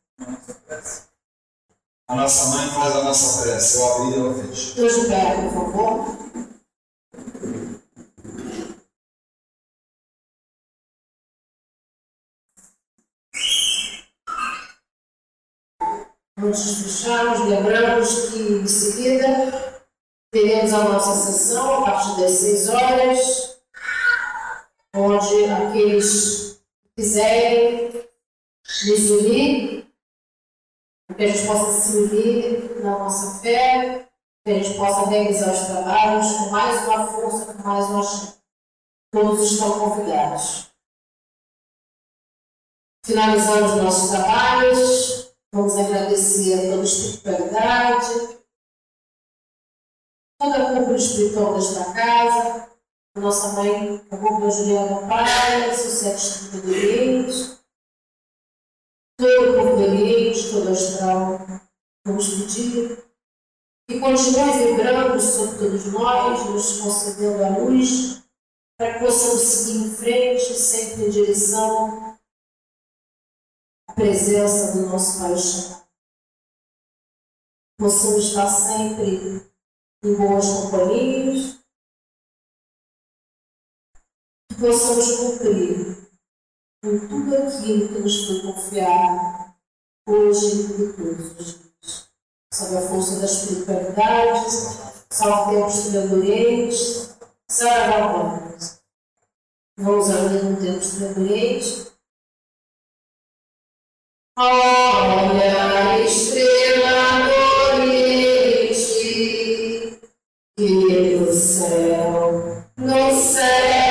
Speaker 1: A nossa mãe faz a nossa prece. Eu abri e ela fez.
Speaker 2: Deus de pé, por favor. Antes de fecharmos, lembramos que em seguida Teremos a nossa sessão a partir das 6 horas, onde aqueles que quiserem nos unir, que a gente possa se unir na nossa fé, que a gente possa realizar os trabalhos com mais uma força, com mais uma. Todos estão convidados. Finalizamos nossos trabalhos, vamos agradecer a toda a espiritualidade, toda a cúpula espiritual desta casa, a nossa mãe, a cúpula Juliana Pai, seus sete cabeleireiros, todo vermelhos, cadastrão, vamos pedir, e continuai vibrando sobre todos nós, nos concedendo a luz, para que possamos seguir em frente, sempre em direção à presença do nosso paixão. Possamos estar sempre em boas companhias, que possamos cumprir por tudo aquilo que nos foi confiado hoje e todos os dias. Salve a força das espiritualidade, salve tempos tremorês, salve a vontade. Vamos ao mesmo tempo tremorês. Olha a estrela dormente que é do céu no céu.